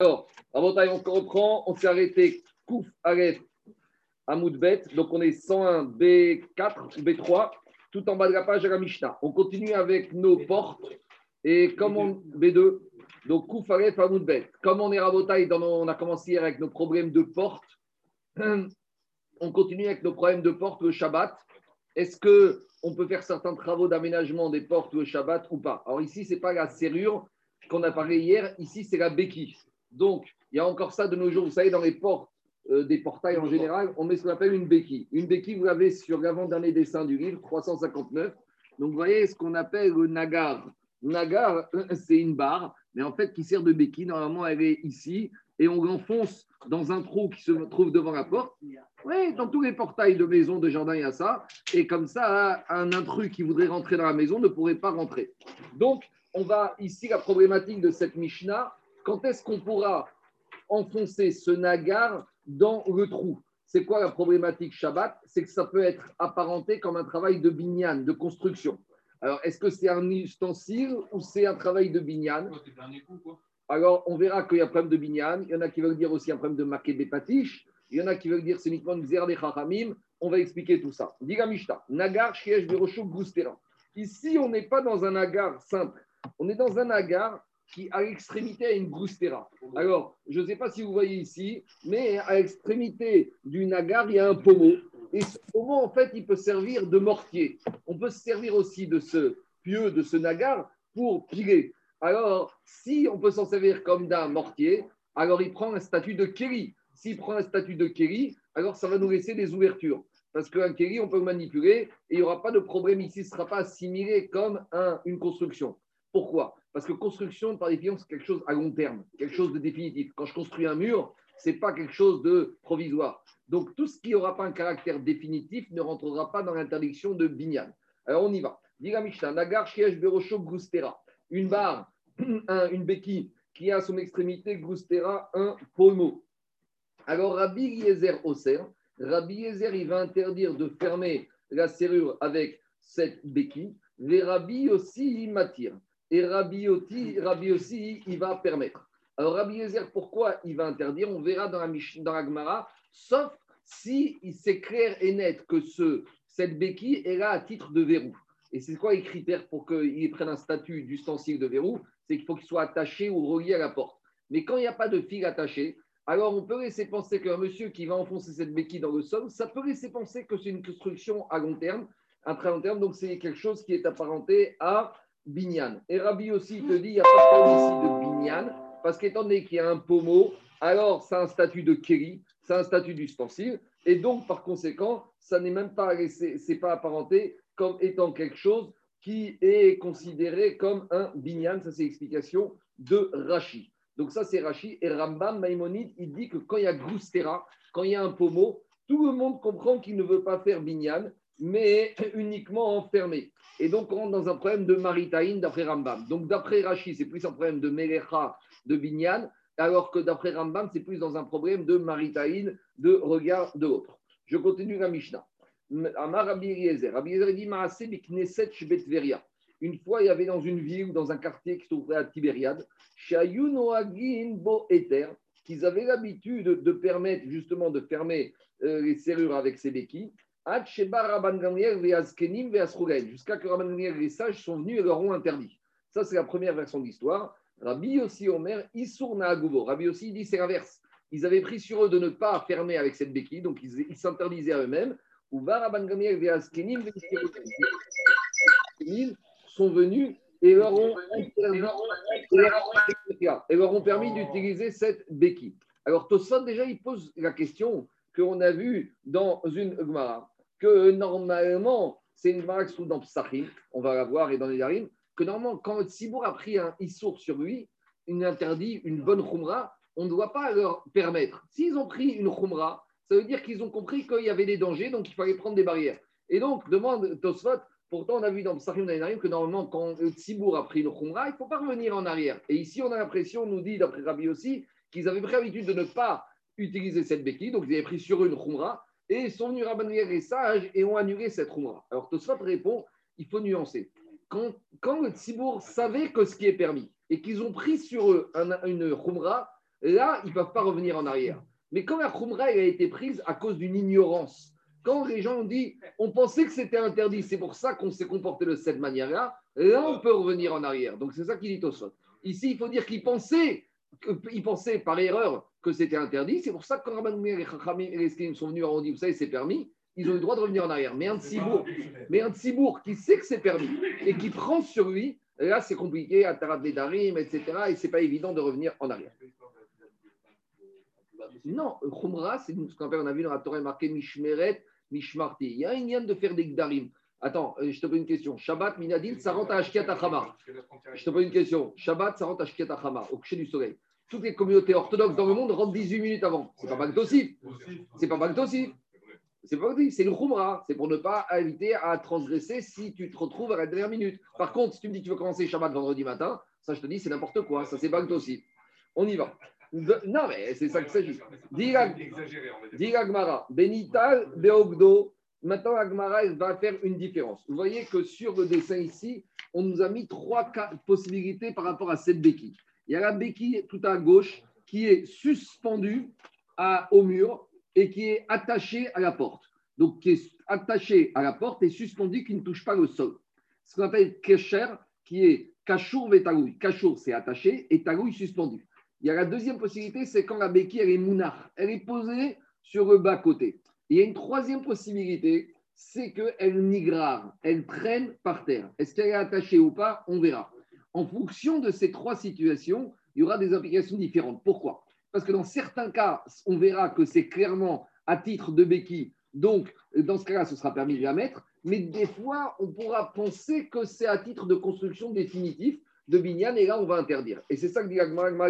Alors, à on reprend. On s'est arrêté Kouf Aleph Amoudbet. Donc, on est 101 B4 B3, tout en bas de la page à la Mishnah. On continue avec nos portes. Et comme on. B2. Donc, Kouf Aleph Amoudbet. Comme on est Rabotaï, on a commencé hier avec nos problèmes de portes. On continue avec nos problèmes de portes le Shabbat. Est-ce que on peut faire certains travaux d'aménagement des portes le Shabbat ou pas? Alors ici, ce n'est pas la serrure qu'on a parlé hier, ici c'est la béquille. Donc, il y a encore ça de nos jours. Vous savez, dans les portes euh, des portails en général, on met ce qu'on appelle une béquille. Une béquille, vous l'avez sur l'avant-dernier dessin du livre, 359. Donc, vous voyez ce qu'on appelle le nagar. Nagar, c'est une barre, mais en fait qui sert de béquille. Normalement, elle est ici et on l'enfonce dans un trou qui se trouve devant la porte. Oui, dans tous les portails de maison, de jardin, il y a ça. Et comme ça, un intrus qui voudrait rentrer dans la maison ne pourrait pas rentrer. Donc, on va ici, la problématique de cette Mishnah, quand est-ce qu'on pourra enfoncer ce nagar dans le trou? C'est quoi la problématique Shabbat? C'est que ça peut être apparenté comme un travail de binyan, de construction. Alors, est-ce que c'est un ustensile ou c'est un travail de binyan? Alors, on verra qu'il y a un problème de binyan. Il y en a qui veulent dire aussi un problème de maquet patiches. Il y en a qui veulent dire c'est uniquement une zère des chachamim. On va expliquer tout ça. Diga Mishta, nagar shiesh gustera. Ici, on n'est pas dans un nagar simple. On est dans un nagar qui, à l'extrémité, a une groustera. Alors, je ne sais pas si vous voyez ici, mais à l'extrémité du nagar, il y a un pommeau. Et ce pommeau, en fait, il peut servir de mortier. On peut se servir aussi de ce pieu, de ce nagar, pour piler. Alors, si on peut s'en servir comme d'un mortier, alors il prend un statut de kéri. S'il prend un statut de kéri, alors ça va nous laisser des ouvertures. Parce qu'un kéri, on peut le manipuler et il n'y aura pas de problème ici, ce ne sera pas assimilé comme une construction. Pourquoi? Parce que construction, par définition, c'est quelque chose à long terme, quelque chose de définitif. Quand je construis un mur, ce n'est pas quelque chose de provisoire. Donc, tout ce qui n'aura pas un caractère définitif ne rentrera pas dans l'interdiction de binyan. Alors, on y va. Diga Nagar Berosho Gustera. Une barre, une béquille qui a à son extrémité Gustera, un pommeau. Alors, Rabbi Yezer Oser, Rabbi Yezer, il va interdire de fermer la serrure avec cette béquille. Les Rabbi aussi, il m'attire. Et Rabbi, aussi, il va permettre. Alors Rabbi Yezer, pourquoi il va interdire? On verra dans la, dans la Gemara, sauf si c'est clair et net que ce, cette béquille est là à titre de verrou. Et c'est quoi les critères pour qu'il prenne un statut d'ustensile de verrou? C'est qu'il faut qu'il soit attaché ou relié à la porte. Mais quand il n'y a pas de fil attaché, alors on peut laisser penser qu'un monsieur qui va enfoncer cette béquille dans le sol, ça peut laisser penser que c'est une construction à long terme, à très long terme, donc c'est quelque chose qui est apparenté à Binyan. Et Rabbi aussi te dit, il n'y a pas de ici Binyan, parce qu'étant donné qu'il y a un pommeau, alors c'est un statut de Kéri, c'est un statut d'ustensile, et donc par conséquent, ça n'est même pas, c'est pas apparenté comme étant quelque chose qui est considéré comme un Binyan, ça c'est l'explication de Rashi. Donc ça c'est Rashi, et Rambam Maïmonide, il dit que quand il y a Goustera, quand il y a un pommeau, tout le monde comprend qu'il ne veut pas faire Binyan, mais uniquement enfermé. Et donc, on rentre dans un problème de maritaïn d'après Rambam. Donc, d'après Rashi, c'est plus un problème de Melecha, de Binyan, alors que d'après Rambam, c'est plus dans un problème de maritaïn, de regard de l'autre. Je continue la Mishnah. Amar Rabbi Eliezer. Rabbi Eliezer dit Maaseh Bikneset Shbetveria. Une fois, il y avait dans une ville ou dans un quartier qui se trouvait à Tibériade, Bo Eter, qu'ils avaient l'habitude de permettre justement de fermer euh, les serrures avec ces béquilles. Jusqu'à que Rabban Gamliel et les sages sont venus et leur ont interdit. Ça, c'est la première version de l'histoire. Rabbi aussi Omer, Issour Naagubo. Rabbi aussi dit c'est l'inverse. Ils avaient pris sur eux de ne pas fermer avec cette béquille, donc ils s'interdisaient à eux-mêmes. Ou Rabban Gamliel et Askenim sont venus et leur ont, et leur ont permis d'utiliser cette béquille. Alors Tosfot, déjà, il pose la question qu'on a vue dans une Gemara que normalement, c'est une marque sous dans Psachim, on va la voir et dans les Yarim, que normalement, quand le Tzibour a pris un Issour sur lui, une interdit, une bonne Khumra, on ne doit pas leur permettre. S'ils ont pris une Khumra, ça veut dire qu'ils ont compris qu'il y avait des dangers, donc il fallait prendre des barrières. Et donc, demande Tosfot, pourtant on a vu dans Psachim Yarim que normalement, quand Tzibour a pris une Khumra, il ne faut pas revenir en arrière. Et ici, on a l'impression, on nous dit d'après Rabbi aussi, qu'ils avaient pris l'habitude de ne pas utiliser cette béquille, donc ils avaient pris sur une Khumra, et sont venus Rabban les sages et ont annulé cette Khumra. Alors Tosfot répond il faut nuancer. Quand, le Tzibour savait que ce qui est permis et qu'ils ont pris sur eux une Khumra, là, ils ne peuvent pas revenir en arrière. Mais quand la Khumra a été prise à cause d'une ignorance, quand les gens ont dit, on pensait que c'était interdit, c'est pour ça qu'on s'est comporté de cette manière-là, là, on peut revenir en arrière. Donc, c'est ça qu'il dit sol. Ici, il faut dire qu'ils pensaient, pensaient par erreur que c'était interdit. C'est pour ça que quand Rabban et les Chachamim et les sont venus, ont dit, vous savez, c'est permis, ils ont le droit de revenir en arrière. Mais un Tsibourg, mais un qui sait que c'est permis et qui prend sur lui, là, c'est compliqué, à Tarat Darim, etc. Et c'est pas évident de revenir en arrière. Non, Khumra, c'est ce qu'on appelle, on a vu dans la Torah marqué Mishmeret, Mishmarti. Il y a un lien de faire des Gdarim. Attends, euh, je te pose une question. Shabbat, Minadin, ça rentre à Ashkiat Je te pose une question. Shabbat, ça rentre à Ashkiat au coucher du soleil. Toutes les communautés orthodoxes dans le monde rentrent 18 minutes avant. C'est pas Bagdosif. C'est pas Bagdosif. C'est pas c'est le Khumra. C'est pour ne pas éviter à transgresser si tu te retrouves à la dernière minute. Par contre, si tu me dis que tu veux commencer Shabbat vendredi matin, ça je te dis, c'est n'importe quoi. Ça, c'est Bagdosif. On y va. non, mais c'est ça qu'il s'agit. Dis Agmara, Benital, Beogdo, Maintenant, Agmara va faire une différence. Vous voyez que sur le dessin ici, on nous a mis trois possibilités par rapport à cette béquille. Il y a la béquille tout à gauche qui est suspendue au mur et qui est attachée à la porte. Donc, qui est attachée à la porte et suspendue qui ne touche pas le sol. Ce qu'on appelle kesher, qui est kachour vetagoui. Kachour, c'est attaché et tagoui suspendu. Il y a la deuxième possibilité, c'est quand la béquille, elle est mounar. Elle est posée sur le bas-côté. Il y a une troisième possibilité, c'est qu'elle migrare, elle traîne par terre. Est-ce qu'elle est attachée ou pas? On verra. En fonction de ces trois situations, il y aura des implications différentes. Pourquoi? Parce que dans certains cas, on verra que c'est clairement à titre de béquille. Donc, dans ce cas-là, ce sera permis de la mettre. Mais des fois, on pourra penser que c'est à titre de construction définitive de Binyan, et là, on va interdire. Et c'est ça que dit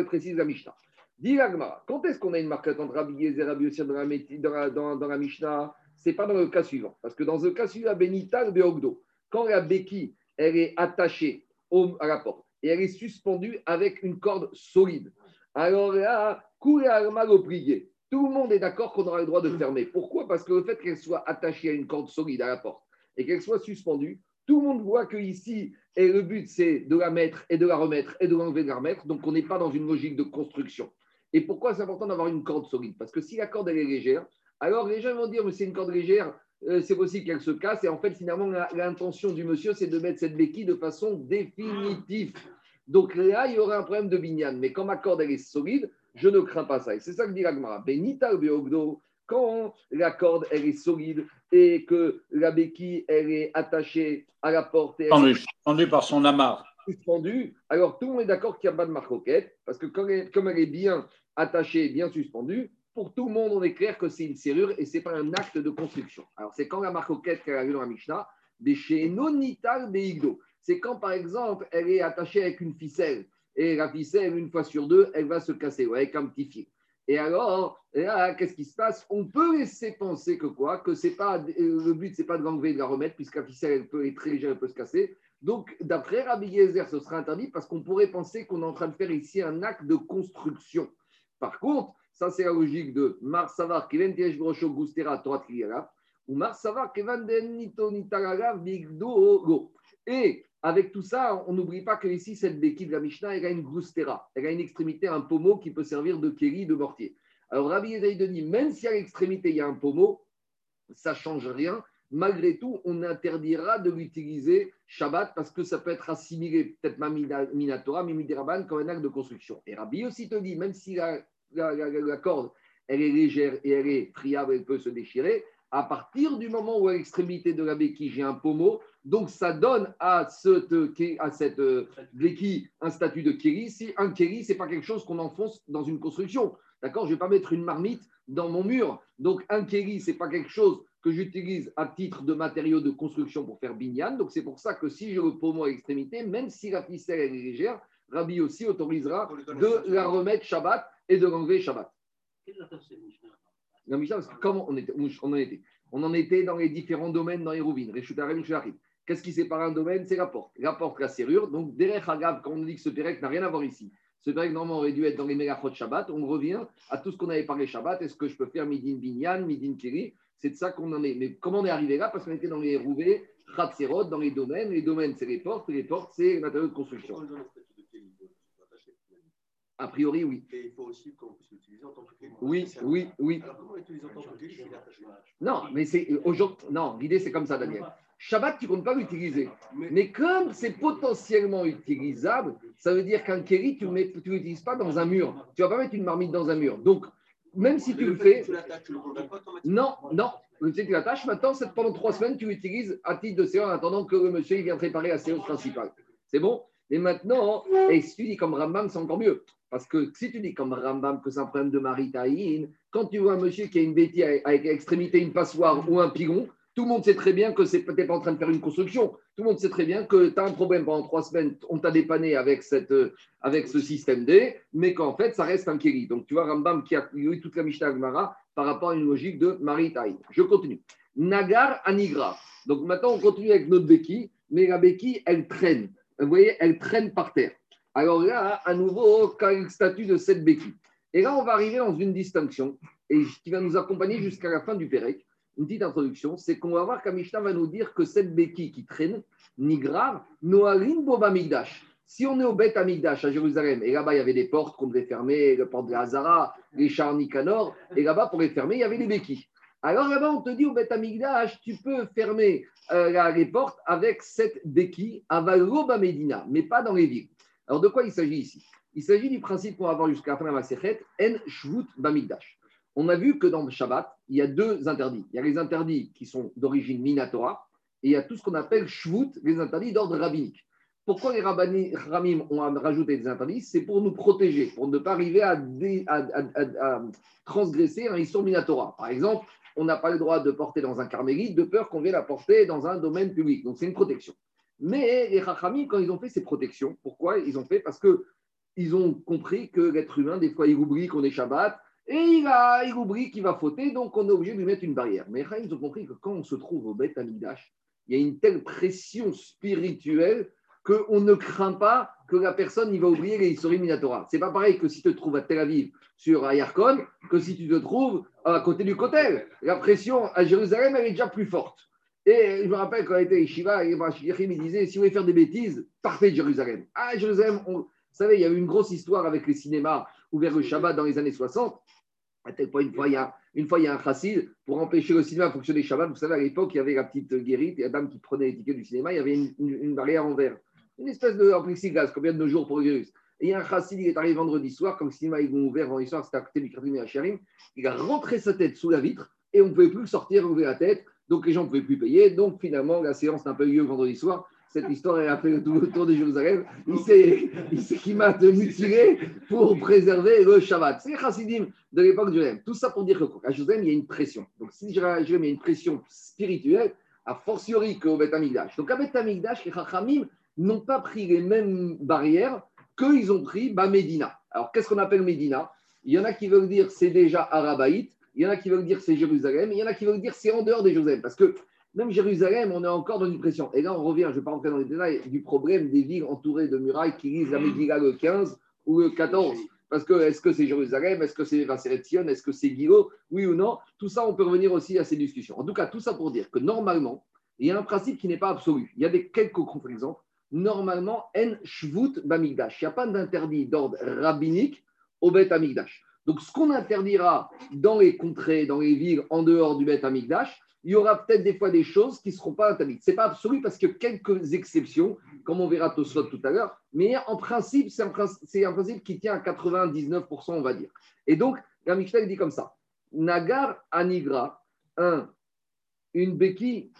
précise la Mishnah. Dit quand est-ce qu'on a une marque entre Rabbi Yezer et Rabbi dans la, dans, la Mishnah? Ce n'est pas dans le cas suivant. Parce que dans le cas suivant, Benita Beogdo, quand la béquille, elle est attachée à la porte et elle est suspendue avec une corde solide, alors là, couler à au prier. Tout le monde est d'accord qu'on aura le droit de fermer. Pourquoi? Parce que le fait qu'elle soit attachée à une corde solide à la porte et qu'elle soit suspendue, tout le monde voit que ici, et le but c'est de la mettre et de la remettre et de l'enlever de la remettre. Donc on n'est pas dans une logique de construction. Et pourquoi c'est important d'avoir une corde solide? Parce que si la corde elle est légère, alors les gens vont dire, mais c'est une corde légère, euh, c'est possible qu'elle se casse. Et en fait, finalement, l'intention du monsieur, c'est de mettre cette béquille de façon définitive. Donc là, il y aurait un problème de bignane. Mais quand ma corde elle est solide, je ne crains pas ça. Et c'est ça que dit l'Agmara. Benita beogdo, quand la corde elle est solide et que la béquille elle est attachée à la porte. Et elle... par son amarre suspendue, alors tout le monde est d'accord qu'il n'y a pas de marcoquette, parce que comme elle est bien attachée, bien suspendue, pour tout le monde, on est clair que c'est une serrure et ce n'est pas un acte de construction. Alors, c'est quand la marcoquette qu'elle a vu dans la Mishnah, des chez Nonital Beigdo. C'est quand, par exemple, elle est attachée avec une ficelle. Et la ficelle, une fois sur deux, elle va se casser avec un petit fil. Et alors, qu'est-ce qui se passe? On peut laisser penser que quoi? Que c'est pas le but, c'est pas de l'enlever et de la remettre, puisque la ficelle elle peut être très légère, elle peut se casser. Donc, d'après Rabbi Yezer, ce sera interdit parce qu'on pourrait penser qu'on est en train de faire ici un acte de construction. Par contre, ça c'est la logique de Mar Savar, Keven Gustera, Torah ou Mar Savar, Kevan Nito Bigdo Et avec tout ça, on n'oublie pas que ici, cette béquille de la Mishnah, elle a une Gustera, elle a une extrémité, un pommeau qui peut servir de kéri, de mortier. Alors Rabbi Yezer dit, même si à l'extrémité il y a un pommeau, ça ne change rien malgré tout, on interdira de l'utiliser Shabbat parce que ça peut être assimilé, peut-être pas Minatora, mais comme un acte de construction. Et Rabbi aussi te dit, même si la, corde, elle est légère et elle est friable, elle peut se déchirer, à partir du moment où à l'extrémité de la béquille, j'ai un pommeau, donc ça donne à, cette, à cette béquille un statut de kéri. Si un kéri, ce n'est pas quelque chose qu'on enfonce dans une construction. D'accord? Je ne vais pas mettre une marmite dans mon mur. Donc un kéri, ce n'est pas quelque chose que j'utilise à titre de matériau de construction pour faire binyan. Donc c'est pour ça que si je le pommeau à l'extrémité, même si la ficelle est légère, Rabbi aussi autorisera de la remettre Shabbat et de l'enlever Shabbat. La Mishnah, comment on, était, on en était On en était dans les différents domaines dans les rouvines. Qu'est-ce qui sépare un domaine? C'est la porte. La porte, la serrure. Donc, derrière Hagav, quand on dit que ce Pérec n'a rien à voir ici, ce Pérec normalement aurait dû être dans les Megachot Shabbat, on revient à tout ce qu'on avait parlé Shabbat. Est-ce que je peux faire Midin Binyan, Midin Kiri? C'est de ça qu'on en est. Mais comment on est arrivé là? Parce qu'on était dans les rouvées, Khatserot, dans les domaines. Les domaines, c'est les portes. Les portes, c'est le matériau de construction. A priori, oui. Et il faut aussi qu'on puisse l'utiliser en tant que. Oui, oui, oui. Alors comment en tant que Non, mais c'est aujourd'hui. Non, l'idée c'est comme ça, Daniel. Shabbat, tu ne comptes pas l'utiliser. Mais- Mais comme c'est potentiellement utilisable, ça veut dire qu'un kéli, tu ne l'utilises pas dans un mur. Tu ne vas pas mettre une marmite dans un mur. Donc, même si tu le fais, Tu tu le non, non. Tu sais, tu l'attaches. Maintenant, c'est pendant trois semaines, tu l'utilises à titre de séance en attendant que le monsieur il vienne préparer la séance principale. C'est bon? Et maintenant, et si tu dis comme Rambam, c'est encore mieux. Parce que si tu dis comme Rambam que c'est un problème de maritaïne, quand tu vois un monsieur qui a une bêtise avec, l'extrémité une passoire ou un pigon, tout le monde sait très bien que c'est peut-être pas en train de faire une construction. Tout le monde sait très bien que tu as un problème pendant trois semaines, on t'a dépanné avec, cette, euh, avec ce système D, mais qu'en fait, ça reste un kéli. Donc, tu vois, Rambam qui a eu toute la Mishnah Gemara par rapport à une logique de maritaïne. Je continue. Nagar Anigra. Donc, maintenant, on continue avec notre béquille, mais la béquille, elle traîne. Vous voyez, elle traîne par terre. Alors là, à nouveau, statut de cette béquille Et là, on va arriver dans une distinction et qui va nous accompagner jusqu'à la fin du Pérec. Une petite introduction, c'est qu'on va voir qu'Amishna va nous dire que cette béquille qui traîne, Nigra, Noarim Boba Migdash. Si on est au Beth Amigdash à Jérusalem, et là-bas il y avait des portes qu'on devait fermer, la porte de Hazara, les chars Nicanor, et là-bas pour les fermer, il y avait des béquilles. Alors là-bas, on te dit au Beth Amigdash, tu peux fermer euh, les portes avec cette béquille à Valoba Medina, mais pas dans les villes. Alors de quoi il s'agit ici? Il s'agit du principe qu'on va voir jusqu'à la fin de la En Shvut Bamigdash. On a vu que dans le Shabbat, il y a deux interdits. Il y a les interdits qui sont d'origine Minatora, et il y a tout ce qu'on appelle Shvut, les interdits d'ordre rabbinique. Pourquoi les rabbani- Ramim ont rajouté des interdits? C'est pour nous protéger, pour ne pas arriver à, transgresser un Issur Minatora. Par exemple, on n'a pas le droit de porter dans un carmélite de peur qu'on vienne la porter dans un domaine public. Donc c'est une protection. Mais les Rachamim, quand ils ont fait ces protections, pourquoi ils ont fait? Parce que ils ont compris que l'être humain, des fois, il oublie qu'on est Shabbat et il, a, il oublie qu'il va fauter, donc on est obligé de lui mettre une barrière. Mais ils ont compris que quand on se trouve au Beth Amidash, il y a une telle pression spirituelle qu'on ne craint pas que la personne il va oublier les Issorim Minatora. C'est pas pareil que si tu te trouves à Tel Aviv sur Ayarkon que si tu te trouves à côté du Kotel. La pression à Jérusalem, elle est déjà plus forte. Et je me rappelle quand j'étais et Yachim, il disait si vous voulez faire des bêtises, partez de Jérusalem. Ah, Jérusalem, on- vous savez, il y avait une grosse histoire avec les cinémas ouverts le Shabbat dans les années 60. À tel point, une fois, il y a, a un chassid, pour empêcher le cinéma de fonctionner Shabbat, vous savez, à l'époque, il y avait la petite guérite, et la dame qui prenait les tickets du cinéma, il y avait une, barrière en verre. Une espèce de en plexiglas, combien de nos jours pour le virus. Et il y a un chassid, il est arrivé vendredi soir, comme le cinéma est ouvert vendredi soir, c'était à côté du quartier Hacharim, il a rentré sa tête sous la vitre, et on ne pouvait plus sortir, ouvrir la tête, donc les gens ne pouvaient plus payer. Donc finalement, la séance n'a pas eu lieu vendredi soir. Cette histoire elle a fait le tour, de Jérusalem. Il s'est il m'a mutilé pour préserver le Shabbat. C'est chassidim de l'époque de Jérusalem. Tout ça pour dire qu'à Jérusalem, il y a une pression. Donc si Jérusalem, il y a une pression spirituelle, a fortiori qu'au Beth Amikdash. Donc à Beth Amikdash, les Chachamim n'ont pas pris les mêmes barrières qu'ils ont pris bah, Médina. Alors qu'est-ce qu'on appelle Médina Il y en a qui veulent dire c'est déjà Arabaït, il y en a qui veulent dire c'est Jérusalem, il y en a qui veulent dire c'est en dehors de Jérusalem. Parce que même Jérusalem, on est encore dans une pression. Et là, on revient, je ne vais pas rentrer dans les détails, du problème des villes entourées de murailles qui lisent la Megillah le 15 ou le 14. Parce que est-ce que c'est Jérusalem Est-ce que c'est Vasseret Sion Est-ce que c'est Guillot Oui ou non Tout ça, on peut revenir aussi à ces discussions. En tout cas, tout ça pour dire que normalement, il y a un principe qui n'est pas absolu. Il y a des quelques contre-exemples. Normalement, en shvut bamigdash. Il n'y a pas d'interdit d'ordre rabbinique au Bet Amigdash. Donc, ce qu'on interdira dans les contrées, dans les villes en dehors du Bet Amigdash, il y aura peut-être des fois des choses qui ne seront pas interdites. Ce n'est pas absolu parce que quelques exceptions, comme on verra Tosfot tout à l'heure, mais en principe, c'est un, principe- c'est un principe qui tient à 99%, on va dire. Et donc, la Mishnah dit comme ça Nagar Anigra, un, une béquille.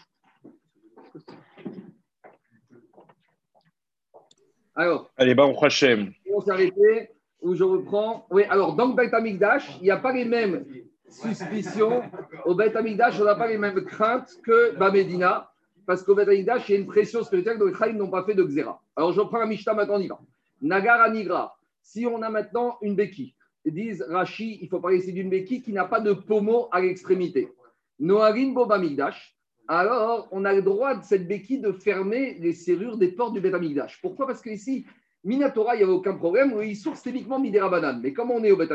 Alors, Allez, Baruch Hashem. on s'est arrêté, où je reprends. Oui, alors dans le il n'y a pas les mêmes suspicions. Au Beth on n'a pas les mêmes craintes que Bamedina, parce qu'au Beth Amikdash, il y a une pression spirituelle dont les Chaim n'ont pas fait de Xéra. Alors je reprends la Mishnah maintenant, on y va. Nagar Nigra. Si on a maintenant une béquille, disent Rashi, il faut parler ici d'une béquille qui n'a pas de pommeau à l'extrémité. Noarin Bobamigdash. Alors, on a le droit de cette béquille de fermer les serrures des portes du Beth. Pourquoi? Parce qu'ici, Minatora, il n'y avait aucun problème. Il source typiquement Midera Banane. Mais comme on est au Beth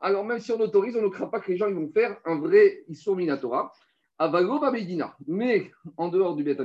alors même si on autorise, on ne craint pas que les gens ils vont faire un vrai Issour Minatora. Avago Medina. Mais en dehors du Beth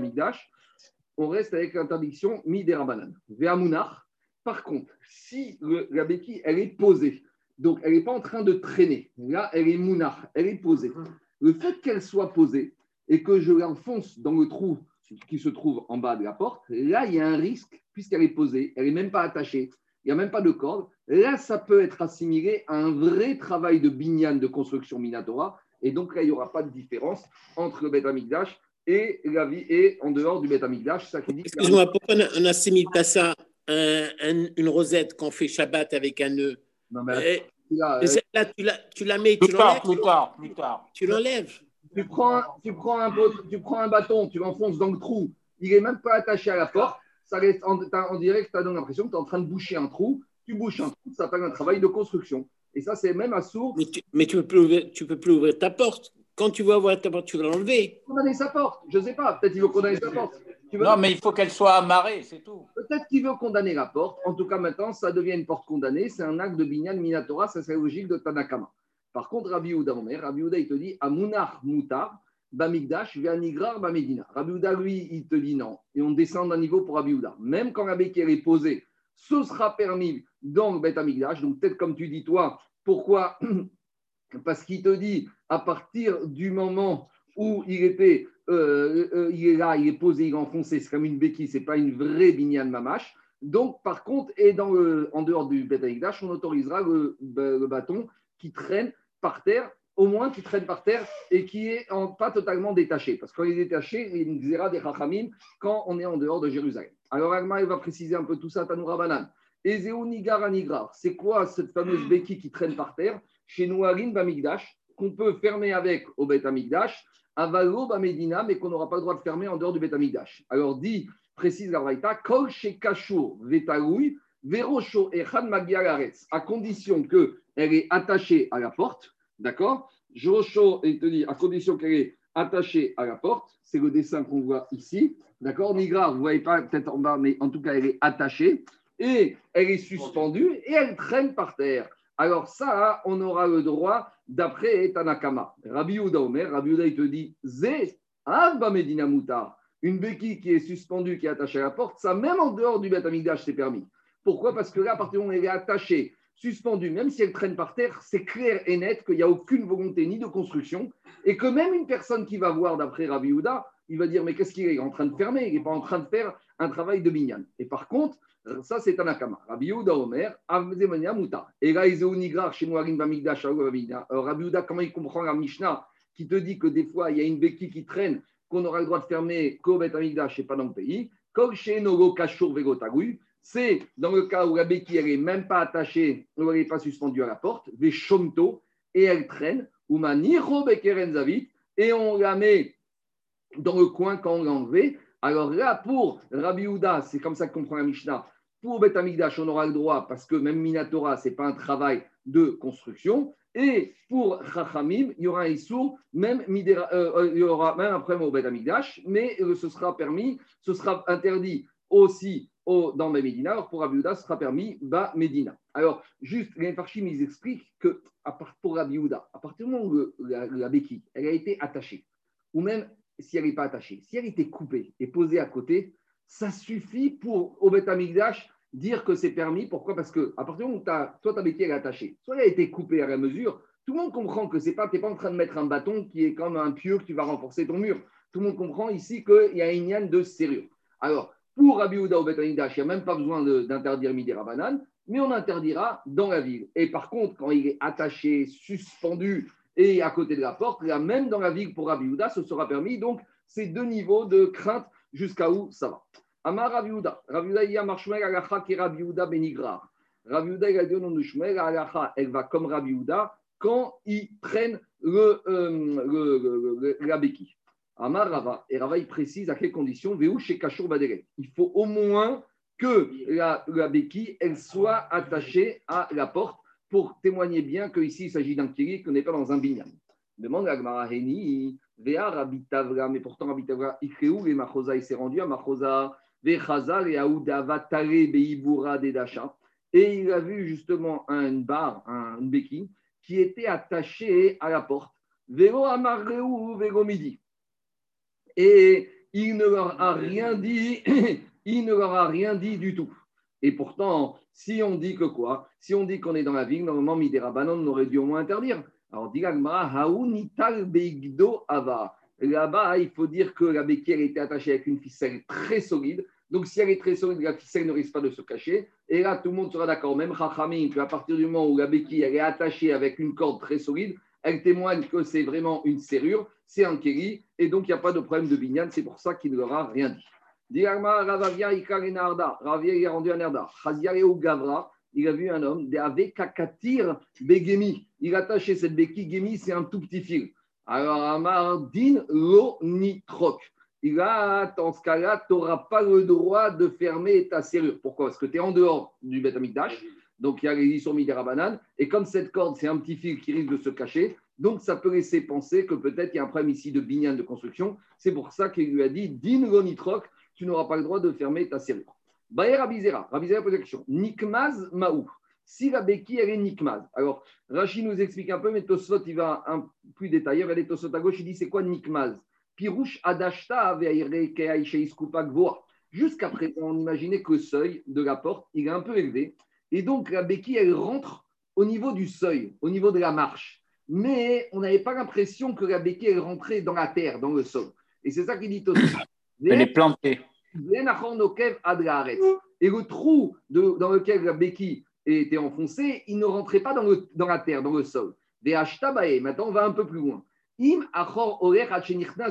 on reste avec l'interdiction Midera Banane. Veamunach. Par contre, si le- la béquille, elle est posée, donc elle n'est pas en train de traîner, là, elle est mounard, elle est posée. Le fait qu'elle soit posée et que je l'enfonce dans le trou qui se trouve en bas de la porte, là, il y a un risque, puisqu'elle est posée, elle n'est même pas attachée, il n'y a même pas de corde. Là, ça peut être assimilé à un vrai travail de binyan de construction minatora. Et donc là, il n'y aura pas de différence entre le Beth Amikdash et la vie et en dehors du Beth Amikdash. Ça qui dit que- Excuse-moi, pourquoi on n'assimile pas ça à un- un- une rosette qu'on fait Shabbat avec un nœud? Non, mais Eh, là, euh, Là, tu la, tu la mets, Plus tu l'enlèves. plus tard, plus tard. Tu l'enlèves. tu, prends, tu, prends un, tu prends un bâton, tu l'enfonces dans le trou, il n'est même pas attaché à la porte. Ça reste, en, t'as- on dirait que tu as l'impression que tu es en train de boucher un trou. Tu bouches un trou, ça s'appelle un travail de construction. Et ça, c'est même à sourd. Mais tu mais tu peux, plus ouvrir, tu peux plus ouvrir ta porte. Quand tu vas ouvrir ta porte, tu vas l'enlever. condamner sa porte. Je ne sais pas, peut-être qu'il veut condamner sa porte. Tu veux- Non, mais il faut qu'elle soit amarrée, c'est tout. Peut-être qu'il veut condamner la porte. En tout cas, maintenant, ça devient une porte condamnée. C'est un acte de binyan minatora. Ça, c'est logique de Tanakama. Par contre, Rabbi Houda, Omer, Rabbi Houda, il te dit Amunar mutar, bamigdash, ve'anigrar, bamedina. Rabbi Houda, lui, il te dit non. Et on descend d'un niveau pour Rabbi Houda. Même quand la béquille est posée, ce sera permis dans le Beth Amigdash. Donc, peut-être comme tu dis, toi, pourquoi? Parce qu'il te dit, à partir du moment où il était, euh, euh, il est là, il est posé, il est enfoncé, c'est comme une béquille, c'est pas une vraie binyan mamash. Donc, par contre, et dans en dehors du Beth Amikdash, on autorisera le bâton qui traîne par terre, au moins qui traîne par terre et qui est pas totalement détaché. Parce qu'on est détaché, il y a des quand on est en dehors de Jérusalem. Alors, Agma, il va préciser un peu tout ça, Tanoura Banan. C'est quoi cette fameuse béquille qui traîne par terre chez Nouarin Bamigdash, qu'on peut fermer avec au Beth Amikdash, Avalo Bamedina, mais qu'on n'aura pas le droit de fermer en dehors du Beth Amikdash. Alors, dit, précise la Braïta, Kol Shekashur Vetaroui, Verosho Echan Magia Laretz, à condition qu'elle est attachée à la porte, d'accord? Josho, il te dit, à condition qu'elle est attachée à la porte, c'est le dessin qu'on voit ici, d'accord? Nigra, vous ne voyez pas peut-être en bas, mais en tout cas, elle est attachée. Et elle est suspendue et elle traîne par terre. Alors ça, on aura le droit d'après Tanakama. Rabbi Yehuda Omer, Rabbi Yehuda, il te dit, Zé, Abba Medina Moutar, une béquille qui est suspendue, qui est attachée à la porte, ça même en dehors du Beth c'est permis. Pourquoi? Parce que là, à partir du moment où elle est attachée, suspendue, même si elle traîne par terre, c'est clair et net qu'il n'y a aucune volonté ni de construction et que même une personne qui va voir d'après Rabbi Yehuda, il va dire, mais qu'est-ce qu'il est en train de fermer? Il n'est pas en train de faire un travail de minyan. Et par contre, ça, c'est Tanakama. Rabbi Yehuda Omer, Avzemania Muta. Et là, chez Bamigdash, Rabbi Yehuda, comment il comprend la Mishnah qui te dit que des fois, il y a une béquille qui traîne, qu'on aura le droit de fermer qu'au Bet Amigdash et pas dans le pays? Kol chez Nogo Kashur Vegotagui, c'est dans le cas où la béquille n'est même pas attachée, elle n'est pas suspendue à la porte, Veshomto, et elle traîne, ou Zavit, et on la met dans le coin quand on l'a enlevé. Alors là, pour Rabbi Houda, c'est comme ça que comprend la Mishnah, pour Bet Amigdash, on aura le droit, parce que même Minatora, ce n'est pas un travail de construction. Et pour Chachamim, il y aura un Issour, même, midera- euh, il y aura même Amigdash, mais euh, ce sera permis, ce sera interdit aussi au, dans Medina. Alors pour Rabbi ce sera permis Ba Medina. Alors, juste, les Farshim, ils expliquent que pour Rabbi à partir du moment où la, béquille, elle a été attachée, ou même si elle n'est pas attachée, si elle était coupée et posée à côté, ça suffit pour au Bet Amigdash dire que c'est permis. Pourquoi? Parce que à partir du moment où t'as- toi, ta béquille elle est attachée, soit elle a été coupée à la mesure, tout le monde comprend que c'est pas, tu n'es pas en train de mettre un bâton qui est comme un pieu que tu vas renforcer ton mur. Tout le monde comprend ici qu'il y a une yann de sérieux. Alors, pour Rabbi Houda au il n'y a même pas besoin d'interdire Midi Rabanan, mais on interdira dans la ville. Et par contre, quand il est attaché, suspendu et à côté de la porte, là même dans la ville pour Rabbi Houda, ce sera permis. Donc, c'est deux niveaux de crainte jusqu'à où ça va. Amar Rabbi Houda. Rabbi Houda, il y a Alacha qui Rabbi Houda Benigrar. Rabbi Houda, il a dit nom de Alacha, elle va comme Rabbi Houda quand ils prennent le, euh, la béquille. Amar Rava. Et Rava, il précise à quelles conditions Véou chez Kachur Baderet. Il faut au moins que la, la béquille, elle soit attachée à la porte pour témoigner bien qu'ici, il s'agit d'un kiri, qu'on n'est pas dans un binyan. Demande à Gmara Heni, Vea Rabbi Tavra, mais pourtant Rabbi Tavra, Ikreou, et Machosa, il s'est rendu à Machosa, Vechazar et Aoudava Tare Beibura Dedacha. Et il a vu justement un bar, un, une béquille, qui était attachée à la porte. Vélo Amareu, Vélo Midi. Et il ne leur a rien dit, il ne leur a rien dit du tout. Et pourtant, si on dit que quoi? Si on dit qu'on est dans la ville, normalement, Miderabanan, on aurait dû au moins interdire. Alors. Là-bas, il faut dire que la béquille était attachée avec une ficelle très solide. Donc, si elle est très solide, la ficelle ne risque pas de se cacher. Et là, tout le monde sera d'accord, même Chachamim, qu'à partir du moment où la béquille elle est attachée avec une corde très solide, elle témoigne que c'est vraiment une serrure, c'est un kéli, et donc il n'y a pas de problème de binyan. C'est pour ça qu'il ne leur a rien dit. Diagma Ravavia. Ravia il a rendu un erda. Gavra, il a vu un homme, Kakatir Begemi. Il a attaché cette béquille, Gemi, c'est un tout petit fil. Alors, Amar Din Lo Nitrok. Il a, dans ce cas-là, tu n'auras pas le droit de fermer ta serrure. Pourquoi? Parce que tu es en dehors du Beth Amikdash, donc il y a les sur Midera et comme cette corde, c'est un petit fil qui risque de se cacher, donc ça peut laisser penser que peut-être il y a un problème ici de binyan de construction. C'est pour ça qu'il lui a dit Din Lo Nitrok, tu n'auras pas le droit de fermer ta serrure. Bayer Rabizera, Rabizera pose la question Nikmaz Maou. Si la béquille, elle est Nikmaz. Alors, Rachid nous explique un peu, mais Tosfot, il va un plus détaillé. Regardez Tosfot à gauche, il dit c'est quoi Nikmaz? Pirouche Adashta Jusqu'à présent, on imaginait que le seuil de la porte, il est un peu élevé. Et donc, la béquille, elle rentre au niveau du seuil, au niveau de la marche. Mais on n'avait pas l'impression que la béquille, elle rentrait dans la terre, dans le sol. Et c'est ça qu'il dit Tosfot. Elle est plantée. Et le trou de- dans lequel la béquille était enfoncée, il ne rentrait pas dans, le- dans la terre, dans le sol. Des. Maintenant, on va un peu plus loin. Im achor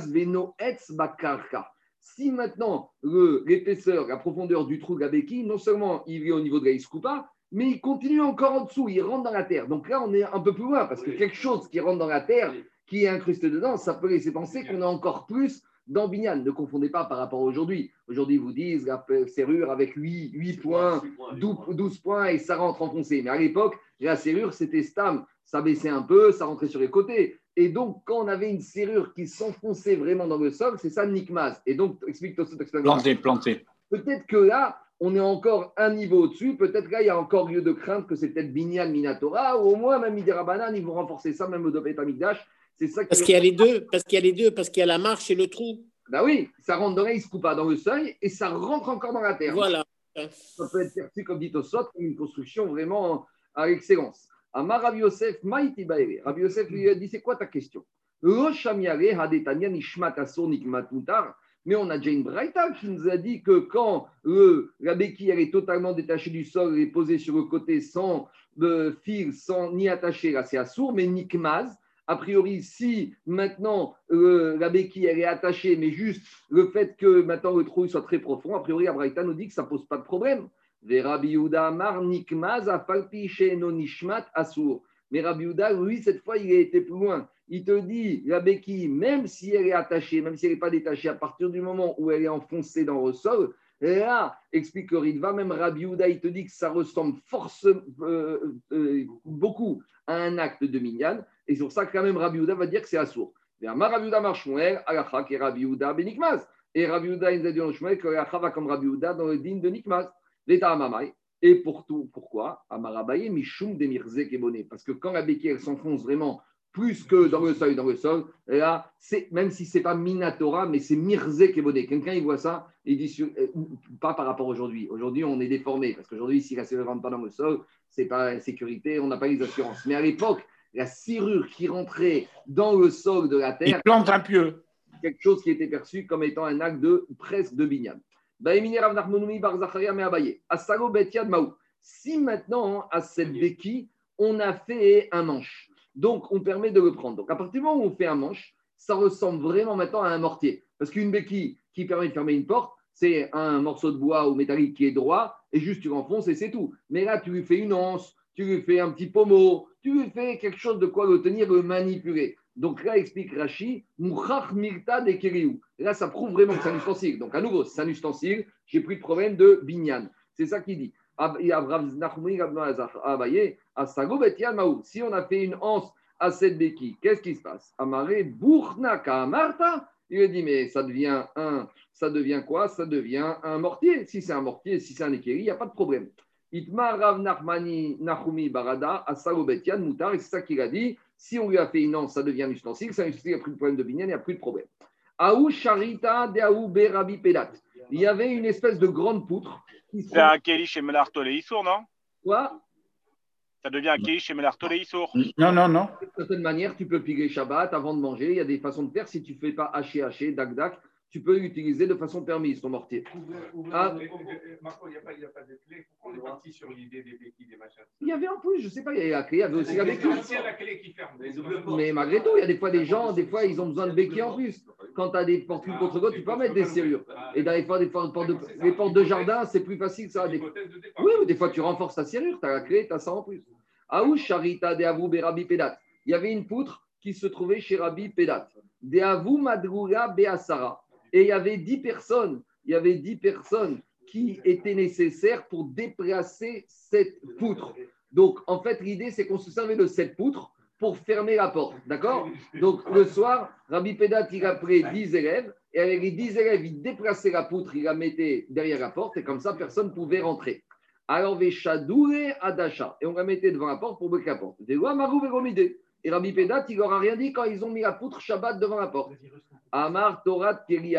veno etz bakarka. Si maintenant l'épaisseur, la profondeur du trou de la béquille, non seulement il est au niveau de la iskoupa, mais il continue encore en dessous, il rentre dans la terre. Donc là, on est un peu plus loin, parce que Oui. quelque chose qui rentre dans la terre, qui est incrusté dedans, ça peut laisser penser qu'on est encore plus dans Binyan. Ne confondez pas par rapport à aujourd'hui. Aujourd'hui, ils vous disent la serrure avec 8, 8 points, 12, 12 points et ça rentre enfoncé. Mais à l'époque, la serrure, c'était stam. Ça baissait un peu, ça rentrait sur les côtés. Et donc, quand on avait une serrure qui s'enfonçait vraiment dans le sol, c'est ça le nikmaz. Et donc, explique toi cette expérience. Plantée, plantée. Peut-être que là, on est encore un niveau au-dessus. Peut-être là, il y a encore lieu de craindre que c'est peut-être Binyan Minatora, ou au moins même Midirabanan, ils vont renforcer ça, même au Dopet Amigdash. C'est ça qui Parce qu'il y a les deux, parce qu'il y a les deux, parce qu'il y a la marche et le trou. Bah oui, ça rentre dans il se coupe pas dans le seuil et ça rentre encore dans la terre. Voilà. Ça peut être perçu, comme dit Tosot, comme une construction vraiment à l'excellence. Amar Rabbi Yosef, Maïti. Rabbi Yosef lui a dit C'est quoi ta question? Mais on a déjà une qui nous a dit que quand le- la béquille est totalement détachée du sol et posée sur le côté sans de fil, sans ni attaché, là c'est assour, mais nikmaz. A priori, si maintenant euh, la béquille est attachée, mais juste le fait que maintenant le trou soit très profond, a priori, la Braïta nous dit que ça ne pose pas de problème. Rabbi. Mais Rabbi Yehuda, lui, cette fois, il a été plus loin. Il te dit, la béquille, même si elle est attachée, même si elle n'est pas détachée, à partir du moment où elle est enfoncée dans le sol, là, explique Ritva, même Rabbi Yehuda, il te dit que ça ressemble forcément euh, euh, beaucoup à un acte de minyan. Et c'est pour ça que quand même Rabbi Yehuda va dire que c'est assourd. Rabbi Alachak et Rabbi Yehuda Benikmaz. Et Rabbi il nous a dit le chemin que va comme Rabbi Yehuda dans le digne de Nikmaz. Et pour tout, pourquoi? Amarabaye, Mishum Demirze Kebone. Parce que quand la béquille elle s'enfonce vraiment plus que dans le sol, dans le sol, là, c'est, même si ce n'est pas Minatora, mais c'est Mirze Kebone. Quelqu'un, il voit ça, il dit, sur- euh, pas par rapport à aujourd'hui. Aujourd'hui, on est déformé, parce qu'aujourd'hui, si la serrure ne rentre pas dans le sol, c'est pas sécurité, on n'a pas les assurances. Mais à l'époque, la serrure qui rentrait dans le sol de la Il terre, plante un pieu. quelque chose qui était perçu comme étant un acte de presque de binyan. Si maintenant, à cette béquille, on a fait un manche, donc on permet de le prendre. Donc à partir du moment où on fait un manche, ça ressemble vraiment maintenant à un mortier. Parce qu'une béquille qui permet de fermer une porte, c'est un morceau de bois ou métallique qui est droit, et juste tu l'enfonces et c'est tout. Mais là, tu lui fais une anse, tu lui fais un petit pommeau, tu lui fais quelque chose de quoi le tenir, le manipuler. Donc là, explique Rashi, Milta de Keriou. Là, ça prouve vraiment que c'est un ustensile. Donc à nouveau, c'est un ustensile, j'ai plus de problème de binyan. C'est ça qu'il dit. Si on a fait une anse à cette béquille, qu'est-ce qui se passe? Amaré Marta. Il lui a dit, mais ça devient un, ça devient quoi? Ça devient un mortier. Si c'est un mortier, si c'est un équerri, il n'y a pas de problème. Barada, Moutar, et c'est ça qu'il a dit. Si on lui a fait une anse, ça devient un ustensile. C'est un ustensile, il n'y a plus de problème de binyan, il n'y a plus de problème. Aou Sharita de Aou Berabi Pedat. Il y avait une espèce de grande poutre qui C'est un Kéli chez Melartolé Issour, non? Quoi? Ça devient un Kéli chez Melartolé Issour. Non, non, non. De certaine manière, tu peux piler Shabbat avant de manger. Il y a des façons de faire. Si tu ne fais pas haché, haché, dac, dac, tu peux l'utiliser de façon permise, ton mortier. Ah. Marco, il n'y a, pas- il y a pas de clé. Pourquoi on est parti sur l'idée des béquilles, des machins Il y avait en plus, je ne sais pas, il y avait la clé, il y avait aussi la béquille. C'est la clé qui ferme. Mais malgré tout, il y a des fois des gens, des fois, ils ont besoin de béquilles en plus. Quand tu as des portes une contre côte, tu peux mettre des serrures. Et dans les fois, des fois, portes de, les portes de jardin, c'est plus facile que ça. Des- Oui, mais des fois, tu renforces ta serrure, tu as la clé, tu as ça en plus. Aou Charita de Avou Berabi Pedat. Il y avait une poutre qui se trouvait chez Rabbi Pedat. De Avou Madroula Beasara. Et il y avait dix personnes, il y avait dix personnes qui étaient nécessaires pour déplacer cette poutre. Donc, en fait, l'idée, c'est qu'on se servait de cette poutre pour fermer la porte. D'accord? Donc, le soir, Rabbi Pedat, il appelait 10 élèves. Et avec les 10 élèves, il déplaçait la poutre, il la mettait derrière la porte. Et comme ça, personne ne pouvait rentrer. Alors, Veshadoure Adasha. Et on la mettait devant la porte pour bloquer la porte. Des lois, Marou. Et Rabbi Pedat, il leur a rien dit quand ils ont mis la poutre Shabbat devant la porte. Amar Torah Keri.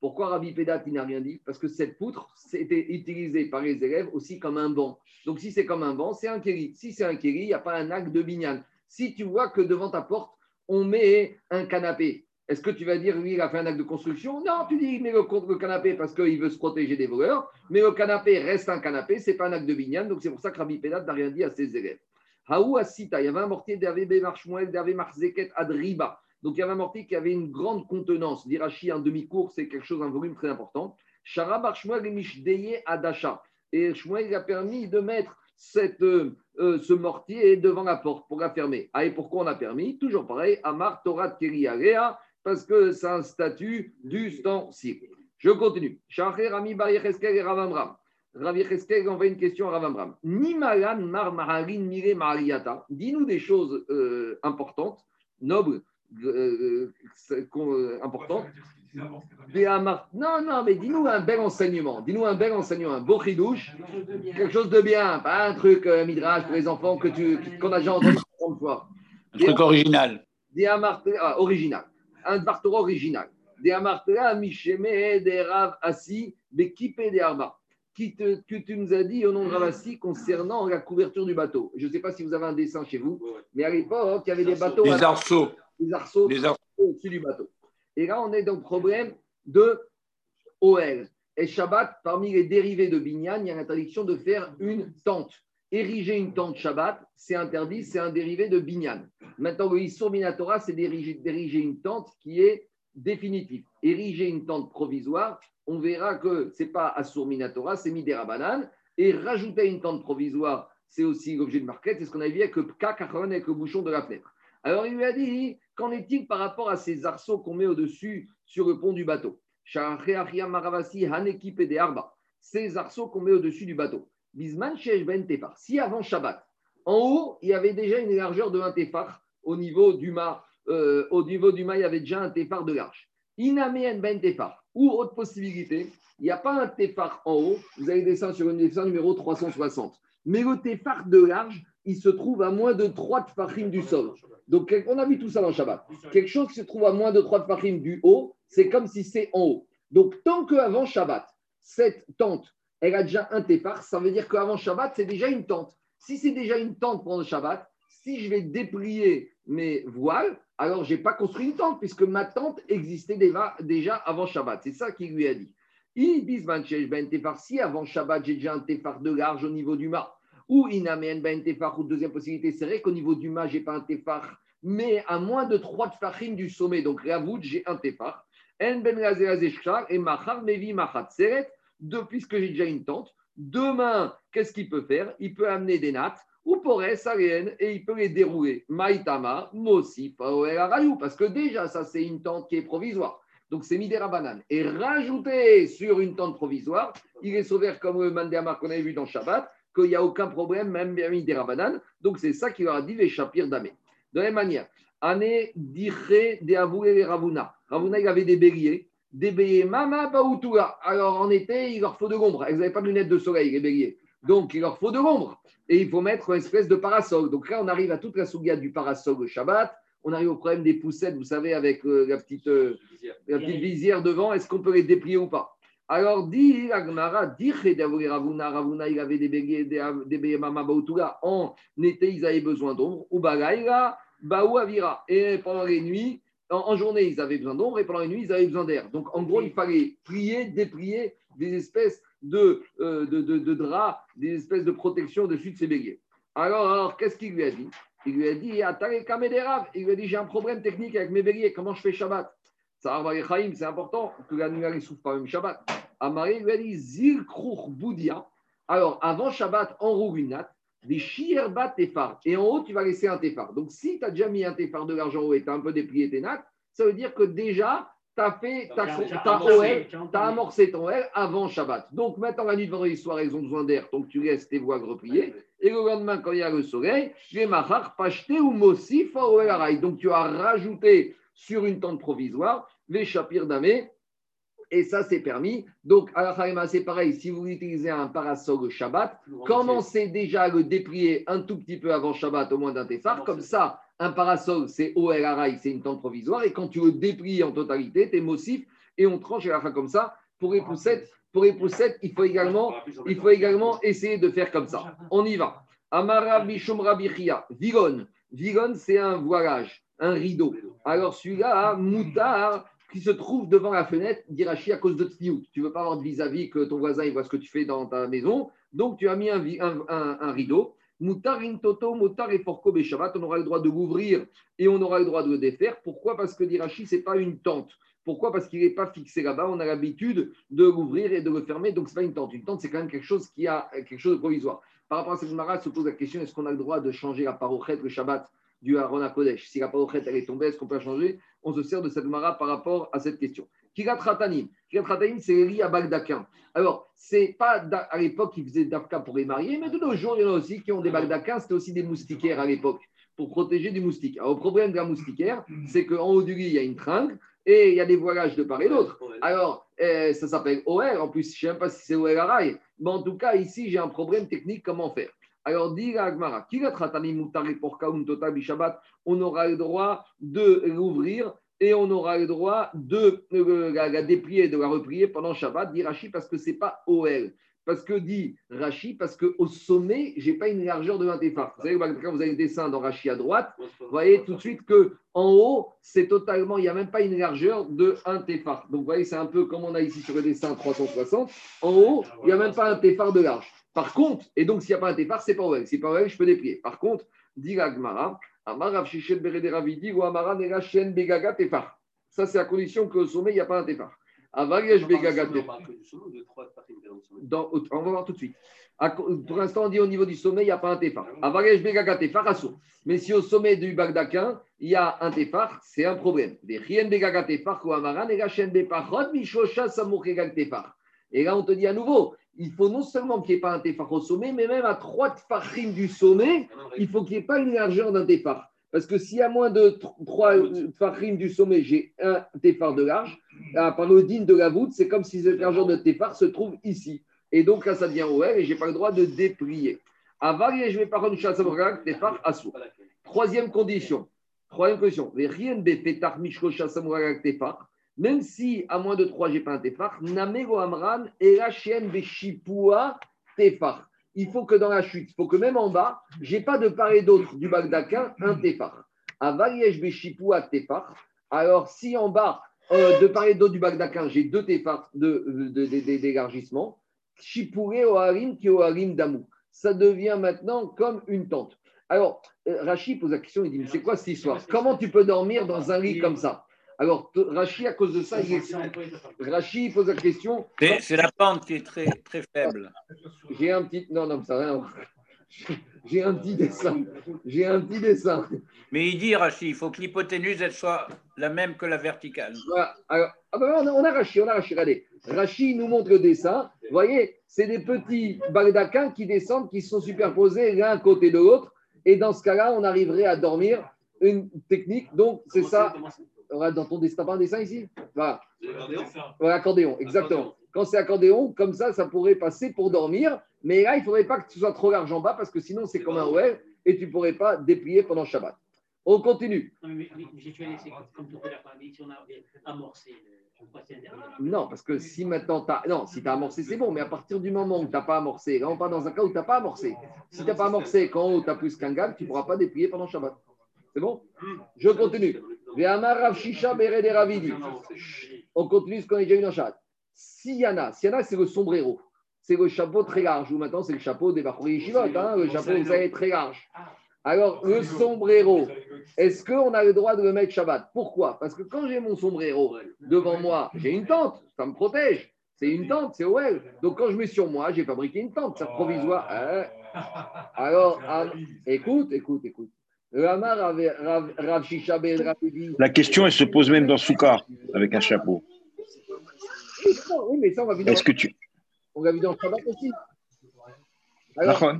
Pourquoi Rabbi Pedat, il n'a rien dit? Parce que cette poutre, c'était utilisée par les élèves aussi comme un banc. Donc, si c'est comme un banc, c'est un kéri. Si c'est un kéri, il n'y a pas un acte de binyan. Si tu vois que devant ta porte, on met un canapé, est-ce que tu vas dire, lui, il a fait un acte de construction? Non, tu dis, met le, le canapé parce qu'il veut se protéger des voleurs, mais le canapé reste un canapé, c'est pas un acte de binyan. Donc, c'est pour ça que Rabbi Pedat n'a rien dit à ses élèves. Haou Asita, il y avait un mortier d'Hervé Bemarshmuel, d'Hervé Marzeket Adriba. Donc, il y avait un mortier qui avait une grande contenance. D'Irachi, un demi-cours, c'est quelque chose, un volume très important. Shara Barshmuel et Mishdeye Adasha. Et Shmuel a permis de mettre cette, euh, euh, ce mortier devant la porte pour la fermer. Ah, et pourquoi on a permis? Toujours pareil, Amar Torah Keri Area, parce que c'est un statut d'ustensile. Je continue. Shachar Rami Bar Yecheskel et Ravamram. Rav Yecheskel envoie une question à Ravamram. Nimalan Mar Maharin Mire Mariata. Dis-nous des choses euh, importantes, nobles, euh, euh, euh, importantes. Non, non, mais dis-nous un bel enseignement. Dis-nous un bel enseignement, un beau chidouche, quelque chose de bien, pas un truc euh, midrash pour les enfants que tu, qu'on a déjà entendu 30 fois. Un truc original. Des ah, original. Un Bartora original. Des amartela Misheme des Rav Assi, Bekipé des Arba. Qui te, que tu nous as dit au nom de Rav Assi concernant la couverture du bateau. Je ne sais pas si vous avez un dessin chez vous, mais à l'époque, il y avait des bateaux, Des à- arceaux. des arceaux Des arceaux. au-dessus du bateau. Et là, on est dans le problème de OL. Et Shabbat, parmi les dérivés de Binyan, il y a l'interdiction de faire une tente. Ériger une tente Shabbat, c'est interdit, c'est un dérivé de Binyan. Maintenant, le Issur Minatora, c'est d'ériger une tente qui est définitive. Ériger une tente provisoire, on verra que ce n'est pas Assur Minatora, c'est Midera Banane. Et rajouter une tente provisoire, c'est aussi l'objet de marquette, c'est ce qu'on a vu avec le K80 avec le bouchon de la fenêtre. Alors il lui a dit, qu'en est-il par rapport à ces arceaux qu'on met au-dessus sur le pont du bateau? Ces arceaux qu'on met au-dessus du bateau. Bisman ben tefar. Si avant Shabbat, en haut, il y avait déjà une largeur de 1 tefar au niveau du mât, euh, au niveau du mât, il y avait déjà un tefar de large. Inameen ben tefar. Ou autre possibilité, il n'y a pas un tefar en haut. Vous allez descendre sur une dessin numéro 360. Mais le tefar de large, il se trouve à moins de 3 tefachim du sol. Donc, on a vu tout ça dans Shabbat. Quelque chose qui se trouve à moins de 3 tefachim du haut, c'est comme si c'est en haut. Donc, tant qu'avant Shabbat, cette tente, elle a déjà un tefar, ça veut dire qu'avant Shabbat, c'est déjà une tente. Si c'est déjà une tente pendant le Shabbat, si je vais déplier mes voiles, alors je n'ai pas construit une tente, puisque ma tente existait déjà, avant Shabbat. C'est ça qu'il lui a dit. Ben tefar, si avant Shabbat, j'ai déjà un tefar de large au niveau du mât, ou inamen ben tefar, ou deuxième possibilité, c'est vrai qu'au niveau du mât, je n'ai pas un tefar, mais à moins de 3 tefachim du sommet, donc Ravout, j'ai un tefar. En ben et machar mevi machat seret, puisque j'ai déjà une tente, demain, qu'est-ce qu'il peut faire? Il peut amener des nattes, ou porres, saréennes, et il peut les dérouler. Maïtama, Mosi, Rayou, parce que déjà, ça, c'est une tente qui est provisoire. Donc, c'est Midera Banane. Et rajouter sur une tente provisoire, il est sauvé comme le Mandéamar qu'on avait vu dans Shabbat, qu'il n'y a aucun problème, même Midera Banane. Donc, c'est ça qui leur a dit les Shapir Damé. De la même manière, Année d'Iché de Avoué et Ravuna. Ravuna, il avait des béliers. Des béliers, Mama Baoutoula. Alors, en été, il leur faut de l'ombre. Ils n'avaient pas de lunettes de soleil, les béliers. Donc, il leur faut de l'ombre. Et il faut mettre une espèce de parasol. Donc là, on arrive à toute la souga du parasol le Shabbat. On arrive au problème des poussettes, vous savez, avec euh, la, petite, euh, la petite visière devant. Est-ce qu'on peut les déplier ou pas? Alors, dit Agmara, dit Ravuna, Ravuna, il avait des béliers, des baoutoula. En été, ils avaient besoin d'ombre. Ou bagaïra, baou avira. Et pendant les nuits, en, en journée, ils avaient besoin d'ombre et pendant les nuits, ils avaient besoin d'air. Donc, en gros, il fallait prier, déprier des espèces de, euh, de, de, draps, des espèces de protection dessus de ces béliers. Alors, qu'est-ce qu'il lui a dit? Il lui a dit. Il lui a dit J'ai un problème technique avec mes béliers. Comment je fais Shabbat? Ça c'est important que l'animal ne souffre pas même Shabbat. Amaré lui a dit Zil kruch boudia. Alors, avant Shabbat, enroule une natte, des shierbat tefar. Et en haut, tu vas laisser un tefar. Donc, si tu as déjà mis un tefar de l'argent en haut et tu as un peu déplié tes nattes, ça veut dire que déjà, tu as fait ta, as amorcé ton L avant Shabbat. Donc, maintenant, la nuit de vendredi soir, ils ont besoin d'air, donc tu laisses tes voiles repliées. Et le lendemain, quand il y a le soleil, les mahar, pashté ou araï. Donc, tu as rajouté sur une tente provisoire les chapir damé. Et ça, c'est permis. Donc, à la c'est pareil. Si vous utilisez un parasol Shabbat, commencez déjà à le déplier un tout petit peu avant Shabbat, au moins d'un tefar. Comme ça, un parasol, c'est OL araï, c'est une tente provisoire. Et quand tu le déplies en totalité, tu es mossif et on tranche à la fin comme ça. Pour les poussettes, pour il faut également, il faut également essayer de faire comme ça. On y va. Amara Bishum Rabichia. Vigon. Vigon, c'est un voilage, un rideau. Alors celui-là, Moutar, qui se trouve devant la fenêtre, d'Irachi à cause de Tzniout. Tu ne veux pas avoir de vis-à-vis que ton voisin il voit ce que tu fais dans ta maison. Donc tu as mis un rideau. Moutar toto, moutar et porco Shabbat, on aura le droit de l'ouvrir et on aura le droit de le défaire. Pourquoi? Parce que d'Irachi, ce n'est pas une tente. Pourquoi? Parce qu'il n'est pas fixé là-bas. On a l'habitude de l'ouvrir et de le fermer. Donc, ce n'est pas une tente. Une tente, c'est quand même quelque chose qui a quelque chose de provisoire. Par rapport à cette mara, se pose la question est-ce qu'on a le droit de changer la parochette le Shabbat du Aaron à Kodesh Si la parochette elle est tombée, est-ce qu'on peut la changer? On se sert de cette mara par rapport à cette question. Kirat Ratanim. Ratanim, c'est à Bagdakin. Alors, c'est pas à l'époque qu'ils faisaient d'Afka pour les marier, mais de nos jours, il y en a aussi qui ont des Bagdakins. C'était aussi des moustiquaires à l'époque pour protéger du moustique. Alors, le problème de la moustiquaire, c'est qu'en haut du lit, il y a une tringle et il y a des voilages de part et d'autre. Alors, euh, ça s'appelle OR. En plus, je ne sais même pas si c'est OR à rail. Mais en tout cas, ici, j'ai un problème technique. Comment faire? Alors, dit Agmara, Tota on aura le droit de l'ouvrir et on aura le droit de euh, la, la déplier, de la replier pendant Shabbat, dit Rashi, parce que ce n'est pas OL. Parce que dit Rashi, parce qu'au sommet, je n'ai pas une largeur de 1 tefar. Vous savez, quand vous avez le dessin dans Rashi à droite, vous voyez tout de suite que en haut, c'est totalement, il n'y a même pas une largeur de 1 tefar. Donc, vous voyez, c'est un peu comme on a ici sur le dessin 360. En haut, il n'y a même pas un tefar de large. Par contre, et donc s'il n'y a pas un tefar, c'est pas OL. Si pas OL, je peux déplier. Par contre, dit la Ça, c'est à condition qu'au sommet, il n'y a pas un tefar. Avariège Begaga Tefar. On va voir tout de suite. Pour l'instant, on dit au niveau du sommet, il n'y a pas un tefar. Avariège Begaga Tefar, assourd. Mais si au sommet du Bagdakin, il y a un tefar, c'est un problème. Rien Begaga Tefar ou Amara Nera Shen Bepachot Mishosha Samurkegag Tefar. Et là, on te dit à nouveau, il faut non seulement qu'il n'y ait pas un tefar au sommet, mais même à trois tefachim du sommet, il faut qu'il n'y ait pas une largeur d'un tefar. Parce que s'il y a moins de 3 tefachim du sommet, j'ai un tefar de large, à panodine de la voûte, c'est comme si cette largeur de tefar se trouve ici. Et donc là, ça devient OR et je n'ai pas le droit de déplier. Aval, je vais pas rendre chasse tefar assour. Troisième condition. Troisième condition. Rien de fetar mishko shasamuragak tefar. Même si à moins de 3, je n'ai pas un tefar, namego amran et la chienne tefar. Il faut que dans la chute, il faut que même en bas, je n'ai pas de part et d'autre du Bagdakin un tefar. Avaliesh veshipua tefar. Alors si en bas, euh, de part et d'autre du Bagdakin, j'ai deux de- d'élargissement, Chipuré Oharim qui Oharim Damou. Ça devient maintenant comme une tente. Alors, euh, Rachid pose la question, il dit, mais c'est quoi cette histoire? Comment tu peux dormir dans un lit comme ça? Alors, Rachid, à cause de ça, il est... Rachid pose la question, C'est la pente qui est très, très faible. j'ai un petit... Non, non, ça n'a rien à voir. J'ai un petit dessin. J'ai un petit dessin. Mais il dit, Rachid, il faut que l'hypoténuse, elle soit la même que la verticale. Voilà. Alors, ah ben, on, a, Rachid, on a Rachid. Regardez, Rachid nous montre le dessin. Vous voyez, c'est des petits baldaquins qui descendent, qui sont superposés l'un côté de l'autre. Et dans ce cas-là, on arriverait à dormir une technique. Donc, c'est ça. Voilà, Dans ton dessin, pas un dessin ici? Voilà. Voilà, accordéon, exactement. Quand c'est accordéon, comme ça, ça pourrait passer pour dormir. Mais là, il ne faudrait pas que tu sois trop large en bas parce que sinon, c'est comme un OL et tu ne pourrais pas déplier pendant Shabbat. On continue. Non, mais, mais, mais tu as laissé, comme tout à l'heure, on a dit, si on a amorcé le passé intérieur. Non, parce que si maintenant tu as. Non, si tu as amorcé, c'est bon, mais à partir du moment où tu n'as pas amorcé, là on part dans un cas où tu n'as pas amorcé. Si tu n'as pas amorcé, quand tu as plus qu'un gag, tu ne pourras pas déplier pendant Shabbat. C'est bon? Je continue. On continue ce qu'on a déjà vu dans Shabbat. Siyana, Siyana c'est le sombrero. C'est le chapeau très large, ou maintenant c'est le chapeau des Bachouri Yeshivot, hein, le chapeau, vous savez, très large. Alors, le sombrero, est-ce qu'on a le droit de le mettre Shabbat? Pourquoi? Parce que quand j'ai mon sombrero devant moi, j'ai une tente, ça me protège. C'est une tente, c'est OL. Donc quand je mets sur moi, j'ai fabriqué une tente, ça provisoire. Hein Alors, ah, écoute, écoute, écoute. Shisha Ben. La question, elle se pose même dans Soukar, avec un chapeau. Oui, mais ça, on va Est-ce que tu. on l'a vu dans le Shabbat aussi. Alors,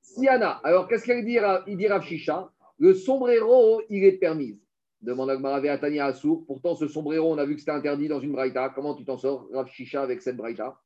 Siana, alors qu'est-ce qu'il dit, il dit Rav Shisha? Le sombrero, il est permis. Demande Agmara Veatania Assour. Pourtant, ce sombrero, on a vu que c'était interdit dans une braïta. Comment tu t'en sors, Rav Shisha, avec cette braïta?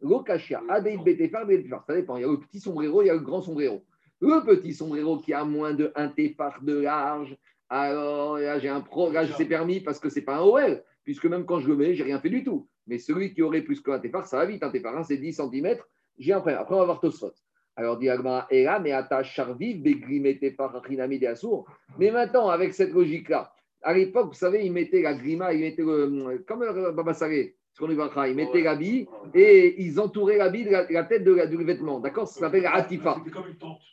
Lokashia, Adeid Betefar. Ça dépend. Il y a le petit sombrero, il y a le grand sombrero. Le petit sombrero qui a moins de 1 tefar de large, alors là, j'ai un pro, là, c'est permis parce que c'est pas un OL, puisque même quand je le mets, j'ai rien fait du tout. Mais celui qui aurait plus qu'un tefar, ça va vite. Un tefar, hein, c'est 10 cm. J'ai un problème. Après, on va voir Tosfot. Alors, dit Agmara, et là, mais ata charviv, begrimete par achinami de assour. Mais maintenant, avec cette logique-là, à l'époque, vous savez, ils mettaient la grima, ils mettaient le, comme le Baba Salé, ils mettaient l'habit et ils entouraient l'habit de la, la tête de la- du vêtement. D'accord Ça s'appelle atifa.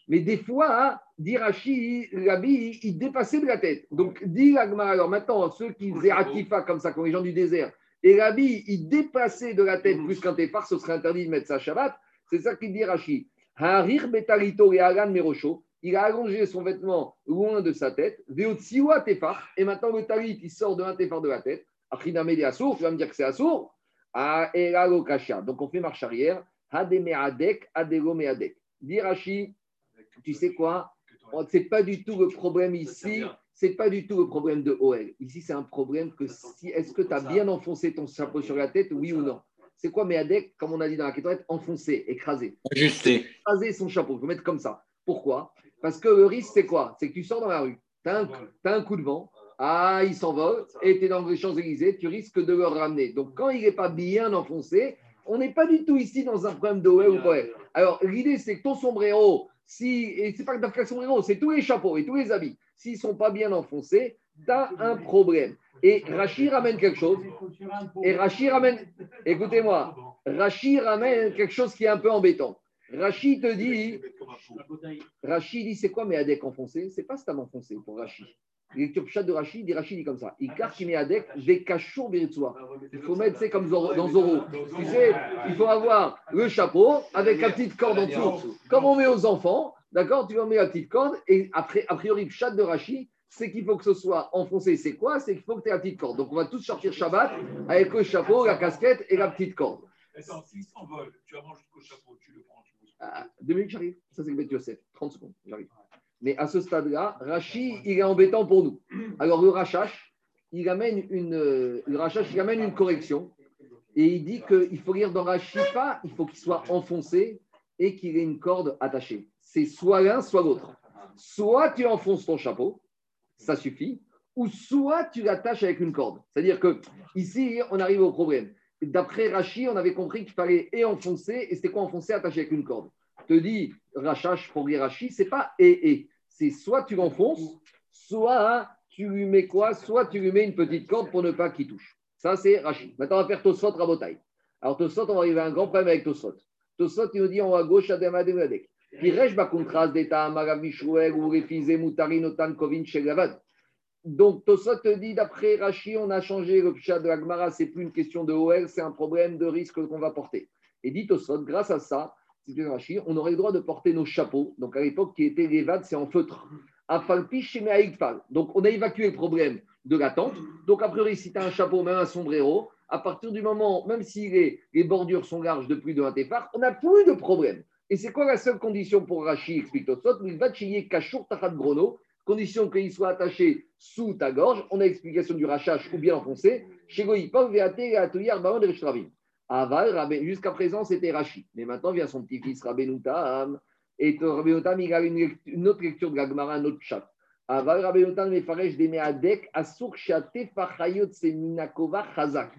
Mais des fois, hein, d'Irachi, l'habit, il dépassait de la tête. Donc, dit l'agma, alors maintenant, ceux qui faisaient atifa comme ça, comme les gens du désert, et l'habit, il dépassait de la tête plus qu'un tefar, ce serait interdit de mettre ça Shabbat. C'est ça qu'il dit Rashi. Harir betarito et merosho. Il a allongé son vêtement loin de sa tête. Veotsiwa tefar. Et maintenant, le talit, il sort de un tefar de la tête. Achiname de assour. Tu vas me dire que c'est assour. Ah. Donc, on fait marche arrière. Hademeadek, adelomeadek. Dit Rashi, tu sais quoi? Oh, c'est pas du tout le problème ici. C'est pas du tout le problème de OL. Ici, c'est un problème que si est-ce que tu as bien enfoncé ton chapeau sur la tête, oui ou non? C'est quoi Meadek, comme on a dit dans la question, enfoncé, écrasé? Ajusté. Écraser son chapeau, il faut mettre comme ça. Pourquoi? Parce que le risque, c'est quoi? C'est que tu sors dans la rue, tu as, un coup de vent, ah, il s'envole, et tu es dans les Champs-Élysées, tu risques de le ramener. Donc, quand il n'est pas bien enfoncé, on n'est pas du tout ici dans un problème de OL ou quoi. Alors, l'idée, c'est que ton sombrero, si, et c'est pas que le sombrero, c'est tous les chapeaux et tous les habits, s'ils ne sont pas bien enfoncés, tu as un problème. Et Rachid ramène quelque chose. Et Rachid ramène, écoutez-moi, Rachid ramène quelque chose qui est un peu embêtant. Rachid te dit, Rachid dit c'est quoi mais Adek enfoncé C'est pas Stam enfoncé pour Rachid. Chat de Rachid, dit Rachid dit comme ça. Il faut mettre, c'est comme Zoro- dans Zoro. Tu sais, il faut avoir le chapeau avec la petite corde en dessous. Comme on met aux enfants, d'accord Tu vas mettre la petite corde et après, a priori, le chat de Rachid, c'est qu'il faut que ce soit enfoncé. C'est quoi? C'est qu'il faut que tu aies la petite corde. Donc on va tous sortir Shabbat avec le chapeau, la casquette et la petite corde. Attends, s'il s'envole, tu avances jusqu'au chapeau, tu le prends. Ah, deux minutes, j'arrive. Ça, c'est le Bet Yosef. 30 secondes, j'arrive. Mais à ce stade-là, Rachi, il est embêtant pour nous. Alors, le Rachash, il amène une, euh, le Rachash, il amène une correction. Et il dit qu'il faut lire dans Rachi pas, il faut qu'il soit enfoncé et qu'il ait une corde attachée. C'est soit l'un, soit l'autre. Soit tu enfonces ton chapeau, ça suffit, ou soit tu l'attaches avec une corde. C'est-à-dire que ici, on arrive au problème. D'après Rachi, on avait compris qu'il fallait et enfoncer, et c'était quoi enfoncer attaché avec une corde te dit Rachash pour lire Rachi, c'est pas et et. C'est soit tu l'enfonces, soit tu lui mets quoi Soit tu lui mets une petite corde pour ne pas qu'il touche. Ça, c'est Rachi. Maintenant, on va faire Tosfot Rabotai. Alors, Tosfot, on va arriver à un grand problème avec Tosfot. Tosfot, il nous dit en haut à gauche, Adem Adem Adek. Donc, Tosfot te dit, d'après Rachi, on a changé le pshat de la Gemara, c'est plus une question de OL, c'est un problème de risque qu'on va porter. Et dit Tosfot, grâce à ça, on aurait le droit de porter nos chapeaux. Donc, à l'époque, qui était les vades, c'est en feutre. Donc, on a évacué le problème de la tente. Donc, a priori, si tu as un chapeau, même un sombrero, à partir du moment, même si les, bordures sont larges de plus de 1 tefar, on n'a plus de problème. Et c'est quoi la seule condition pour Rachi, explique Tosfot Il va chier Kachour Tachat Grono, condition qu'il soit attaché sous ta gorge. On a explication du rachage ou bien enfoncé. Chez Goïpov, Veate, Rechtravim. Aval, Rabbe- jusqu'à présent, c'était Rachi. Mais maintenant vient son petit-fils, Rabbeinu Tam. Et Rabbeinu Tam, il a une, autre lecture de la un autre chat. Aval Rabbeinu Mefaresh de Meadek, Asur Shatefa Chayot Seminakova Chazak.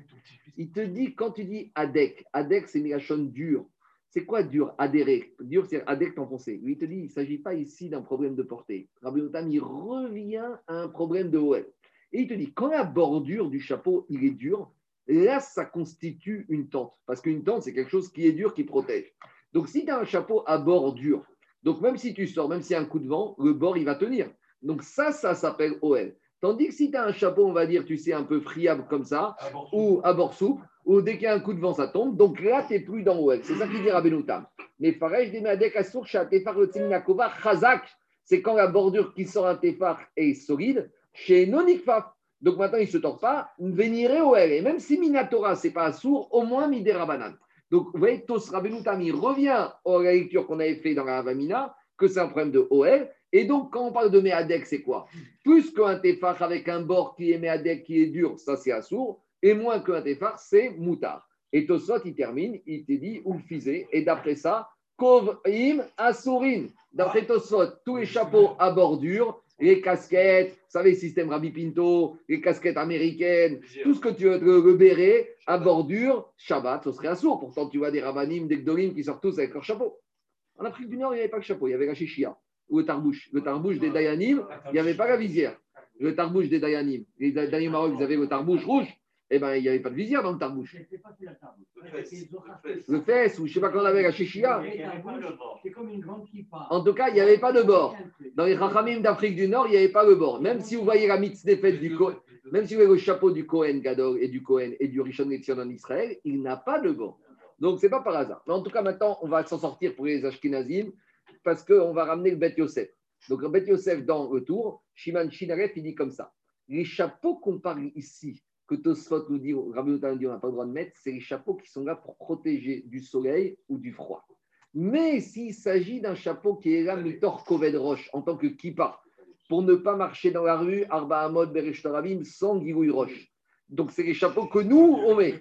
Il te dit, quand tu dis Adek, Adek c'est Milachon dur. C'est quoi dur? Adhérer. Dur, c'est Adek t'enfoncer. Lui, il te dit, il ne s'agit pas ici d'un problème de portée. Rabbeinu Tam, il revient à un problème de OL. Et il te dit, quand la bordure du chapeau, il est dur, là, ça constitue une tente. Parce qu'une tente, c'est quelque chose qui est dur, qui protège. Donc, si tu as un chapeau à bord dur, donc même si tu sors, même s'il y a un coup de vent, le bord, il va tenir. Donc, ça, ça s'appelle OL. Tandis que si tu as un chapeau, on va dire, tu sais, un peu friable comme ça, ou à bord souple, ou dès qu'il y a un coup de vent, ça tombe. Donc là, tu n'es plus dans OL. C'est ça qu'il dit Rabbenoutam. Mais Farej des Meadek Asur Shatefar Nakova Chazak, c'est quand la bordure qui sort un tefar est solide, chez Nonikfaf. Donc maintenant, il ne se tord pas, venirez OL. Et même si Minatora, ce n'est pas sourd, au moins Midera Banan. Donc, vous voyez, Tos Rabbenoutam, il revient à la lecture qu'on avait fait dans la Avamina, que c'est un problème de OL. Et donc, quand on parle de Meadek, c'est quoi? Plus qu'un tefar avec un bord qui est Meadek, qui est dur, ça c'est assourd, et moins qu'un tefar, c'est moutard. Et Tosot, il termine, il te dit, ou fisé, et d'après ça, Kov im asourin. D'après Tosot, tous les chapeaux à bordure, les casquettes, vous savez, le système Rabbi Pinto, les casquettes américaines, tout ce que tu veux, le, le béret à bordure, Shabbat, ce serait assourd. Pourtant, tu vois des rabbanim, des gdolim qui sortent tous avec leur chapeau. En Afrique du Nord, il n'y avait pas de chapeau, il y avait la chichia ou le tarbouche. Le tarbouche des Dayanim, il n'y avait pas la visière. Le tarbouche des Dayanim. Les Dayanim Maroc, ils avaient le tarbouche rouge. Eh bien, il n'y avait pas de visière dans le tarbouche. Le fesse, ou je ne sais pas quand on avait la chichia. En tout cas, il n'y avait pas de bord. Dans les Rachamim d'Afrique du Nord, il n'y avait pas le bord. Même si vous voyez la mitzvah du Kohen, même si vous voyez le chapeau du Kohen Gadol et du Kohen et du Rishon Lezion en Israël, il n'a pas de bord. Donc, ce n'est pas par hasard. Mais en tout cas, maintenant, on va s'en sortir pour les Ashkenazim parce qu'on va ramener le Bet Yosef. Donc, le Bet Yosef dans le tour, Shiman Shinaref, il dit comme ça. Les chapeaux qu'on parle ici, que Tosfot nous dit, Rabbi Notan dit, on n'a pas le droit de mettre, c'est les chapeaux qui sont là pour protéger du soleil ou du froid. Mais s'il s'agit d'un chapeau qui est là, Mitor Koved Roche, en tant que kippa, pour ne pas marcher dans la rue, Arba Amod Beresh Tarabim, sans Girouille Roche. Donc, c'est les chapeaux que nous, on met.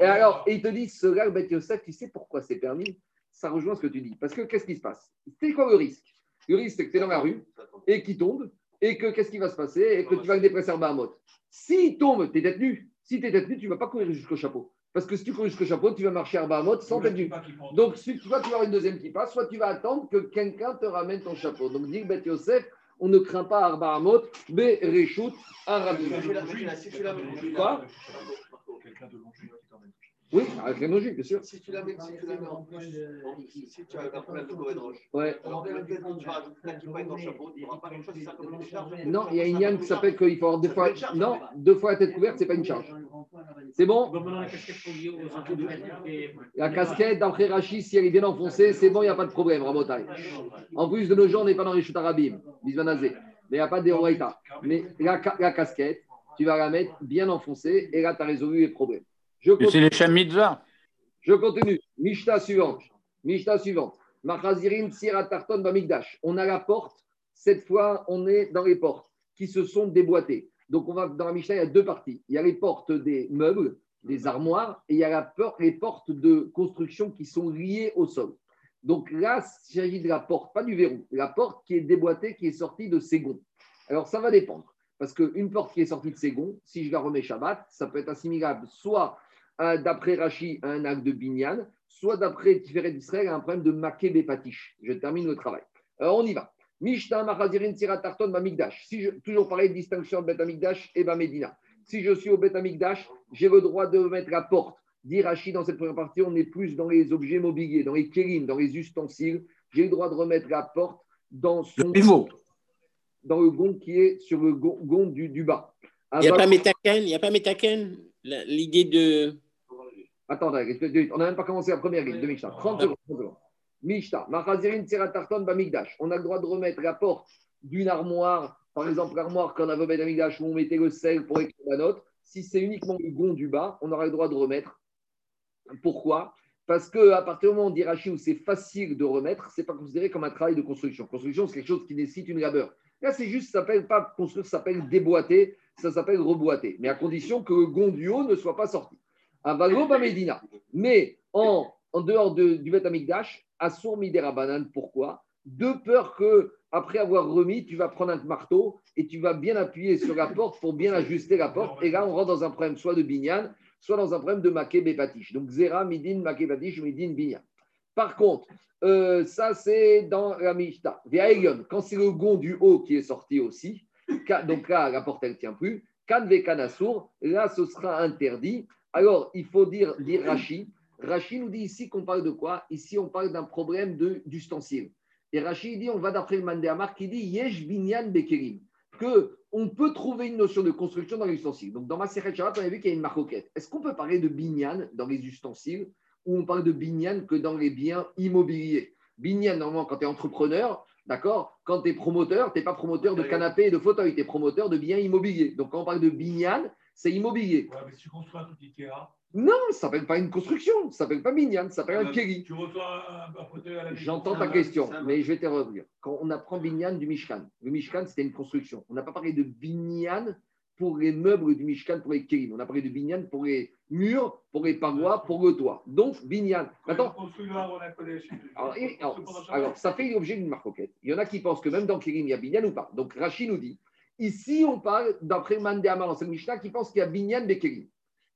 Et alors, et il te dit, ce gars, le Bet Yosef, tu sais pourquoi c'est permis? Ça rejoint ce que tu dis. Parce que qu'est-ce qui se passe? C'est quoi le risque? Le risque, c'est que tu es dans la rue et qu'il tombe, et que qu'est-ce qui va se passer? Et que tu vas le dépresser en Bahamot. S'il tombe, tu es détenu. Si tu es détenu, tu ne vas pas courir jusqu'au chapeau. Parce que si tu cours jusqu'au chapeau, tu vas marcher à sans tête nu. Donc, soit tu vas avoir une deuxième qui passe, soit tu vas attendre que quelqu'un te ramène ton chapeau. Donc, dit Bet Yosef, on ne craint pas Arba Hamot, Be Reshut, Arabim. Quoi? Oui, avec les logiques, bien sûr. Si tu la mets, si tu la mets en plus, si tu as un problème de Cohen Roche, Ouais. alors que tu vas la kippa ton chapeau, tu n'auras pas quelque chose qui s'appelle une charge. Non, il y a une yann qui s'appelle qu'il faut avoir deux fois. Non, deux fois la tête couverte, c'est pas une charge. C'est bon la casquette de La d'après Rachid, si elle est bien enfoncée, c'est bon, il n'y a pas de problème, Rabotai. En plus de nos gens, on n'est pas dans les chutes arabim, bismanazé. Mais il n'y a pas de. Mais la, la casquette, tu vas la mettre bien enfoncée et là, tu as résolu les problèmes. C'est les Shamitzvah. Je continue. Mishta suivante. Mishta suivante. Machazirim Siratarton Bamigdash. On a la porte. Cette fois, on est dans les portes qui se sont déboîtées. Donc, on va dans la Mishnah, il y a deux parties. Il y a les portes des meubles, des armoires, et il y a la les portes de construction qui sont liées au sol. Donc là, il s'agit de la porte, pas du verrou, la porte qui est déboîtée, qui est sortie de ses gonds. Alors, ça va dépendre. Parce qu'une porte qui est sortie de ses gonds, si je la remets Shabbat, ça peut être assimilable soit d'après Rachi un acte de binyan, soit d'après Tiferet d'Israël un problème de maquet patiches. Je termine le travail. Alors, on y va. Mishta Machazirin Siratarton Bamigdash. Si je, toujours pareil, distinction Bet Amigdash et Bamedina. Si je suis au Bet Amigdash, j'ai le droit de mettre la porte. Dit Rachi dans cette première partie, on est plus dans les objets mobiliers, dans les kélim, dans les ustensiles. J'ai le droit de remettre la porte dans son pivot. dans le gond qui est sur le gond, gond du, du bas. Il n'y a pas Metaken, il n'y a pas Metaken, l'idée de. Attends, on n'a même pas commencé la première ligne de Mishnah. 30 secondes. 30 secondes. Mishnah, Machazirin Bamigdash. On a le droit de remettre la porte d'une armoire, par exemple l'armoire qu'on avait au Amigdash où on mettait le sel pour écrire la note. Si c'est uniquement le gond du bas, on aura le droit de remettre. Pourquoi? Parce qu'à partir du moment où on dit Rachi, où c'est facile de remettre, ce n'est pas considéré comme un travail de construction. Construction, c'est quelque chose qui nécessite une labeur. Là, c'est juste, ça s'appelle pas construire, ça s'appelle déboîter, ça s'appelle reboîter. Mais à condition que le gond du haut ne soit pas sorti. Avalo Bamedina. Mais en, en dehors de- du Bet Amikdash, Assour Midera Banane, pourquoi? De peur que après avoir remis, tu vas prendre un marteau et tu vas bien appuyer sur la porte pour bien ajuster la porte. Et là, on rentre dans un problème soit de binyan, soit dans un problème de maké bépatiche. Donc, zera, midin, maké bépatiche, midin, binyan. Par contre, euh, ça, c'est dans la. Ve'aelion, Quand c'est le gond du haut qui est sorti aussi, donc là, la porte, elle ne tient plus. Kan ve'kanasur, là, ce sera interdit. Alors, il faut dire, dire Rashi. Rashi nous dit ici qu'on parle de quoi? Ici, on parle d'un problème de- d'ustensile. Et Rashi dit, on va d'après le Mandéamar qui dit Yesh binyan bekerim, que on peut trouver une notion de construction dans les ustensiles. Donc, dans ma Shabbat, on a vu qu'il y a une maroquette. Est-ce qu'on peut parler de binyan dans les ustensiles ou on parle de binyan que dans les biens immobiliers? Binyan, normalement, quand tu es entrepreneur, d'accord? Quand tu es promoteur, tu n'es pas promoteur de canapé et de fauteuil, tu es promoteur de biens immobiliers. Donc, quand on parle de binyan, c'est immobilier. Ouais, mais si tu construis un Ikea, Non, ça s'appelle pas une construction, ça s'appelle pas binyan, ça s'appelle un keri. tu reçois un, un fauteuil à la. J'entends ta question, mais je vais te revenir. Quand on apprend binyan du Mishkan, le Mishkan, c'était une construction. On n'a pas parlé de binyan pour les meubles du Mishkan, pour les kérim. On a parlé de binyan pour les murs, pour les parois, pour le toit. Donc, binyan. Maintenant, alors, ça fait l'objet d'une marcoquette. Il y en a qui pensent que même dans Kérim, il y a Binyan ou pas. Donc, Rachid nous dit, ici, on parle d'après Mandéama dans le Mishnah qui pense qu'il y a Binyan de Kérim.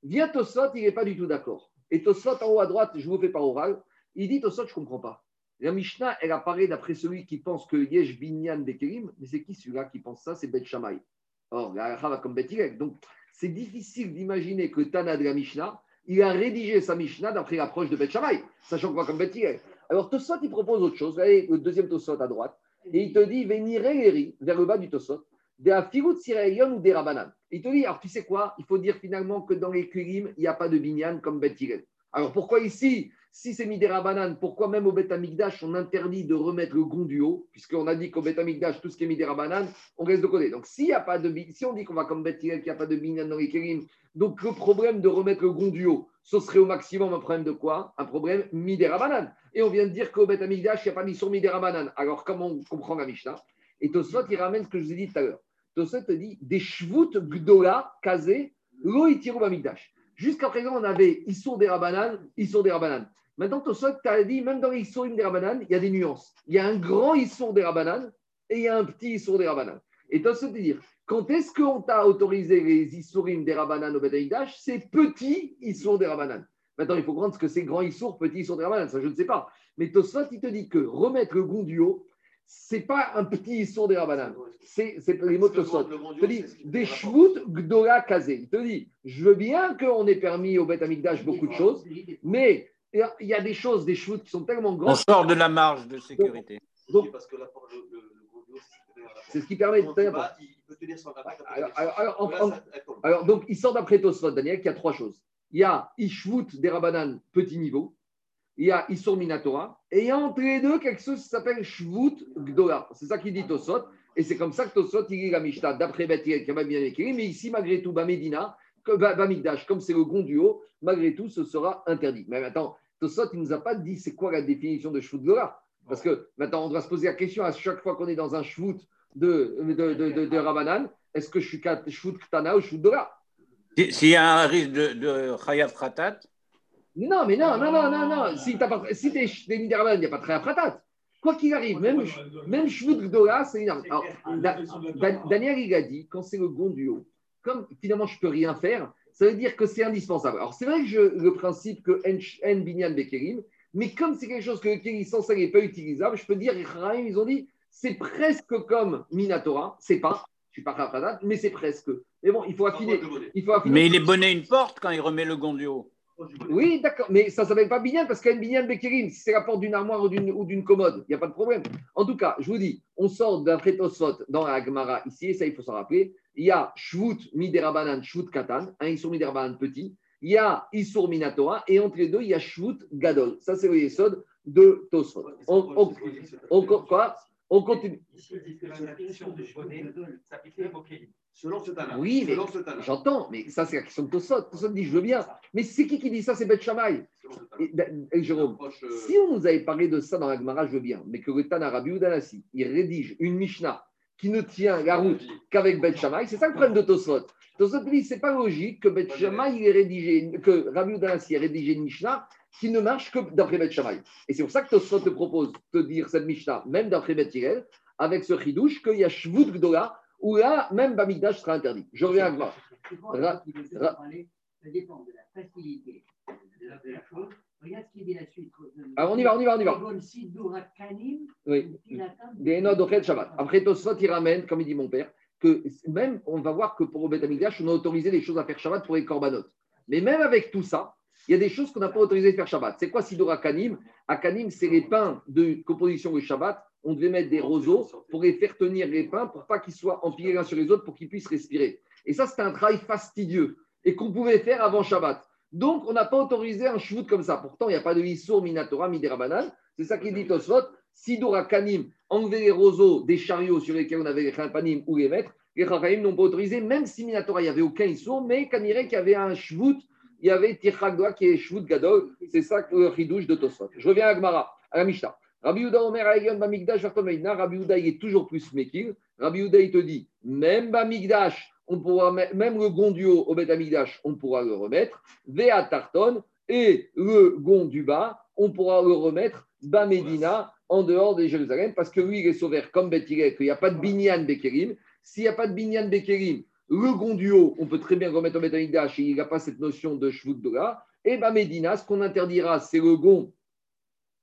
Vient Tosot, il n'est pas du tout d'accord. Et Tosot, en haut à droite, je vous fais par oral, il dit Tosot, je ne comprends pas. La Mishnah, elle apparaît d'après celui qui pense que Yesh Binyan de Kérim, mais c'est qui celui-là qui pense ça? C'est Bet Shammai. Or, la va comme Bet. Donc, c'est difficile d'imaginer que Tana de la Mishnah, il a rédigé sa Mishnah d'après l'approche de Bet Shammai, sachant qu'on va comme Bet. Alors, Tosot, il propose autre chose. Voyez, le deuxième Tosot à droite. Et il te dit, venir vers le bas du Tosot, des sirayon ou des rabanan. Il te dit, alors tu sais quoi? Il faut dire finalement que dans les Kurim, il n'y a pas de binyan comme Bet. Alors pourquoi ici, si c'est mis des rabanan, pourquoi même au Bet on interdit de remettre le gond du haut? Puisqu'on a dit qu'au Bet tout ce qui est mis des rabanan, on reste de côté. Donc s'il y a pas de si on dit qu'on va comme Bet qu'il n'y a pas de binyan dans les Kurim, donc le problème de remettre le gond du haut, ce serait au maximum un problème de quoi? Un problème mis des rabanan. Et on vient de dire qu'au Bet il n'y a pas mis sur mis des rabanan. Alors comment on comprend la Mishnah? Et Tosfot, il ramène ce que je vous ai dit tout à l'heure. Tosfot te dit des shvut gdola kazé lo. Jusqu'à présent, on avait Issour des Rabanan, Issour des Rabanan. Maintenant, Tosfot t'a dit, même dans les Issourim des Rabanan, il y a des nuances. Il y a un grand Issour des Rabanan et il y a un petit Issour des Rabanan. Et Tosfot te dire, quand est-ce qu'on t'a autorisé les Issourim des Rabanan au Betamikdash C'est petit Issour des Rabanan. Maintenant, il faut comprendre ce que c'est grand Issour, petit Issour des Rabanan. Ça, je ne sais pas. Mais Tosfot, il te dit que remettre le gond du haut, c'est pas un petit Issour des Rabanan. C'est les mots de Tosfot. Il te dit des shvut gdola kazé. Il te dit, je veux bien qu'on ait permis au Beth Amikdash beaucoup de choses, mais il y a des choses, des shvut qui sont tellement On grandes. sort de la marge de sécurité. Donc, parce que la porte- le, le, le gros duo, c'est ce qui permet de tenir. Alors, alors, alors, en- Là, en- ça- elle tombe. Alors, donc, il sort d'après Tosfot, Daniel, qu'il y a trois choses. Il y a Ishvut des Rabanan, petit niveau. Il y a Issour Minatora. Et il y a entre les deux quelque chose s'appelle Shvut Gdola. C'est ça qu'il dit Tosfot. Et c'est comme ça que Tosfot, il lit la Mishnah d'après Beth Hillel, qui a bien écrit. Mais ici, malgré tout, Bamedina, Bamikdash, comme c'est le gond du haut, malgré tout, ce sera interdit. Mais attends, Tosfot, il ne nous a pas dit c'est quoi la définition de Shvut Gdola. Parce que maintenant, on doit se poser la question à chaque fois qu'on est dans un Shvut de, de, de, de, de est-ce que je suis Shvut Ktana ou Shvut Gdola Si- S'il y a un risque de, de Khatat, Non, mais non, non, non, non, non. Si tu si Niderman, il n'y a pas de fratat. Quoi qu'il arrive, même, même Shvut Gdola, c'est énorme. Alors, Da- Da- Daniel, il a dit, quand c'est le gond du haut, comme finalement je ne peux rien faire, ça veut dire que c'est indispensable. Alors, c'est vrai que je, le principe que En Binyan Bekerim, mais comme c'est quelque chose que le Kéri censé n'est pas utilisable, je peux dire, ils ont dit, c'est presque comme Minatora, c'est pas, je ne suis pas fratat, mais c'est presque. Mais bon, il faut affiner. Il faut affiner. mais il est bonnet une porte quand il remet le gond du haut. Oui, d'accord, mais ça ne s'appelle pas binyan parce qu'un binyan bekirim, si c'est la porte d'une armoire ou d'une, commode, il n'y a pas de problème. En tout cas, je vous dis, on sort d'un Tosfot dans la Gemara ici, et ça il faut s'en rappeler. Il y a Shvut Miderabanan, Shvut Katan, un Issour Miderabanan petit. Il y a Issour Minatora, et entre les deux, il y a Shvut Gadol. Ça, c'est le Yesod de Tosfot. On, on, on- quoi On continue. Selon ce Tana. Oui, mais Selon ce Tana. j'entends, mais ça, c'est la question de Tosfot. Tosfot dit, je veux bien. Mais c'est qui qui dit ça? C'est Beth Shammai. Et, et Jérôme, Approche, euh, Si on nous avait parlé de ça dans la Gemara, je veux bien, mais que le Tana Rabbi Udanasi, il rédige une Mishnah qui ne tient la route qu'avec Bet Shammai, c'est ça le problème de Tosfot. Tosfot dit, c'est pas logique que Bet Shammai il ait rédigé, que Rabbi Udanasi ait rédigé une Mishnah qui ne marche que d'après Bet Shammai. Et c'est pour ça que Tosfot te propose de dire cette Mishnah, même d'après Bet Hillel, avec ce chidouche qu'il y a Shvut Gdola, où là, même Bamigdash sera interdit. Je reviens à ra- Ça dépend de la facilité de la, chose. Regarde ce qu'il dit la suite. Alors, on y va, on y va, on y va. Oui. Des Shabbat. Après, Tosfot, il ramène, comme il dit mon père, que même, on va voir que pour Beth Amikdash, on a autorisé des choses à faire Shabbat pour les korbanot. Mais même avec tout ça, il y a des choses qu'on n'a pas autorisé de faire Shabbat. C'est quoi Sidor Akanim Akanim, c'est les pains de composition du Shabbat. On devait mettre des roseaux pour les faire tenir les pains pour pas qu'ils soient empilés l'un sur les autres pour qu'ils puissent respirer. Et ça, c'était un travail fastidieux et qu'on pouvait faire avant Shabbat. Donc, on n'a pas autorisé un shvout comme ça. Pourtant, il n'y a pas de Issour, Minatora, Miderabanan. C'est ça qui dit Tosfot. Sidor Akanim, enlever les roseaux des chariots sur lesquels on avait les Khampanim ou les mettre. Les Chachamim n'ont pas autorisé, même si Minatora, il n'y avait aucun Issour, mais Kanirek, qu'il y avait un shvout il y avait Tirchagdoa qui est Shvut Gadol. C'est ça le chidouche de Tosfot. Je reviens à Gmara, à la Mishnah. Rabbi Yehuda Omer Aegon Bamigdash. Rabbi Yehuda il est toujours plus mekil. Rabbi Yehuda il te dit, même Bamigdash, on pourra même le gondio au Bet Amigdash, on pourra le remettre. Vea Tarton et le gond du bas, on pourra le remettre Bamedina en dehors de Jérusalem parce que lui il est sauvé comme Bet qu'il n'y a pas de binyan Bekerim. S'il n'y a pas de binyan Bekerim, le gond du haut, on peut très bien remettre au Bet Amigdash et il n'y a pas cette notion de Shvut. Et Bamedina, ce qu'on interdira, c'est le gond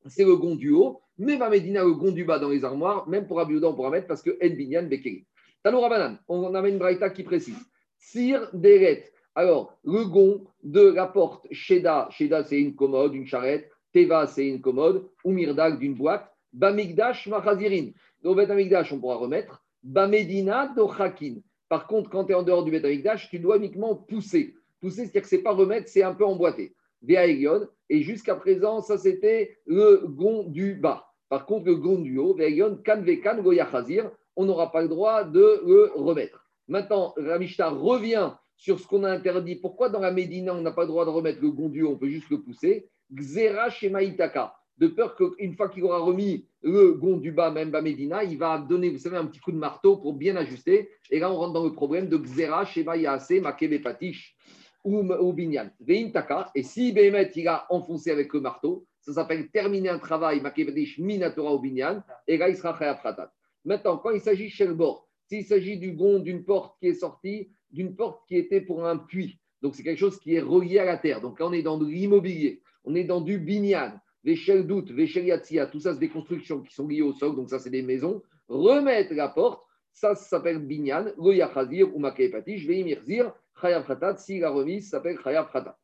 c'est le gond du haut, mais va Medina le gond du bas dans les armoires, même pour Abiouda, on pourra mettre parce que En Binyan Bekeri. Tano Rabanan, on amène une braïta qui précise. Sir Deret. Alors, le gond de la porte Sheda, Sheda c'est une commode, une charrette, Teva c'est une commode, ou Mirdag d'une boîte, Bamigdash Machazirin. Au Bet Amigdash, on pourra remettre, Bamedina Dochakin. Par contre, quand tu es en dehors du Bet Amigdash, tu dois uniquement pousser. Pousser, c'est-à-dire que c'est pas remettre, c'est un peu emboîté. Via Elion. Et jusqu'à présent, ça c'était le gond du bas. Par contre, le gond du haut, Via Elion, Kan Vekan Goyachazir, on n'aura pas le droit de le remettre. Maintenant, la Mishnah revient sur ce qu'on a interdit. Pourquoi dans la Médina, on n'a pas le droit de remettre le gond du haut, on peut juste le pousser Xera Shema Itaka. De peur qu'une fois qu'il aura remis le gond du bas, même bas Médina, il va donner, vous savez, un petit coup de marteau pour bien ajuster. Et là, on rentre dans le problème de Xera Shema Yaase Makebe Patish ou, Binyan. Vein Taka. Et si Behemet, il a enfoncé avec le marteau, ça s'appelle terminer un travail, Makebe Patish Minatora ou Binyan. Et là, il sera Khatat. Maintenant, quand il s'agit chez le bord, s'il s'agit du gond d'une porte qui est sortie, d'une porte qui était pour un puits, donc c'est quelque chose qui est relié à la terre. Donc là, on est dans de l'immobilier, on est dans du binyan, l'échelle doute, l'échelle yatzia, tout ça, c'est des constructions qui sont liées au sol, donc ça, c'est des maisons. Remettre la porte, ça, s'appelle binyan, lo yachazir ou makepati, je vais y mirzir, chayav khatat, si la remise s'appelle chayav khatat.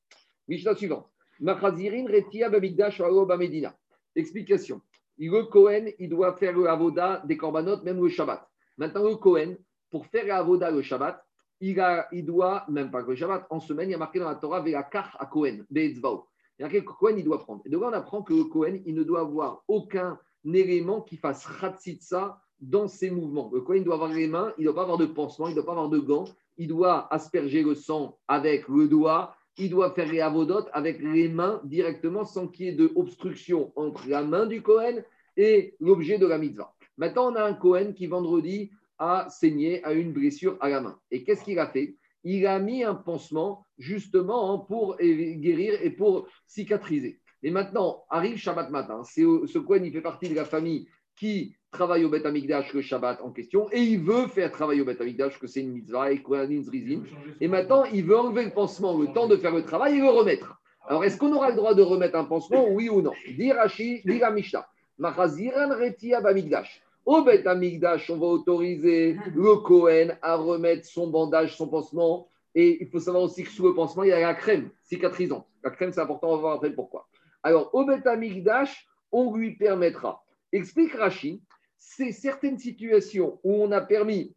Mishnah suivante. Machazirin retia babigdash bamedina. Explication. Le Kohen, il doit faire le avoda des korbanot, même le Shabbat. Maintenant, le Kohen, pour faire le avoda le Shabbat, il, a, il doit, même pas que le Shabbat, en semaine, il y a marqué dans la Torah, Velakar à Kohen, Be'etzvao. Le Kohen, il doit prendre. Et donc là, on apprend que le Kohen, il ne doit avoir aucun élément qui fasse Khatsitsa dans ses mouvements. Le Kohen doit avoir les mains, il ne doit pas avoir de pansement, il ne doit pas avoir de gants, il doit asperger le sang avec le doigt, il doit faire les avodotes avec les mains directement sans qu'il y ait de obstruction entre la main du Kohen et l'objet de la mitzvah. Maintenant, on a un Kohen qui vendredi a saigné, eu une blessure à la main. Et qu'est-ce qu'il a fait? Il a mis un pansement justement pour guérir et pour cicatriser. Et maintenant, arrive Shabbat matin. C'est, ce Kohen, il fait partie de la famille qui travaille au Beth Amikdash le Shabbat en question et il veut faire travailler au Beth Amikdash que c'est une mitzvah et Kohanim Zrizim. Et maintenant, il veut enlever le pansement, le temps de faire le travail et le remettre. Alors, est-ce qu'on aura le droit de remettre un pansement, oui ou non? Dire la Mishnah. Machaziran retia bamigdash. Au Beth Amikdash, on va autoriser le Kohen à remettre son bandage, son pansement. Et il faut savoir aussi que sous le pansement, il y a la crème cicatrisante. La crème, c'est important, on va voir après pourquoi. Alors, au Beth Amikdash, on lui permettra. Explique Rashi, c'est certaines situations où on a permis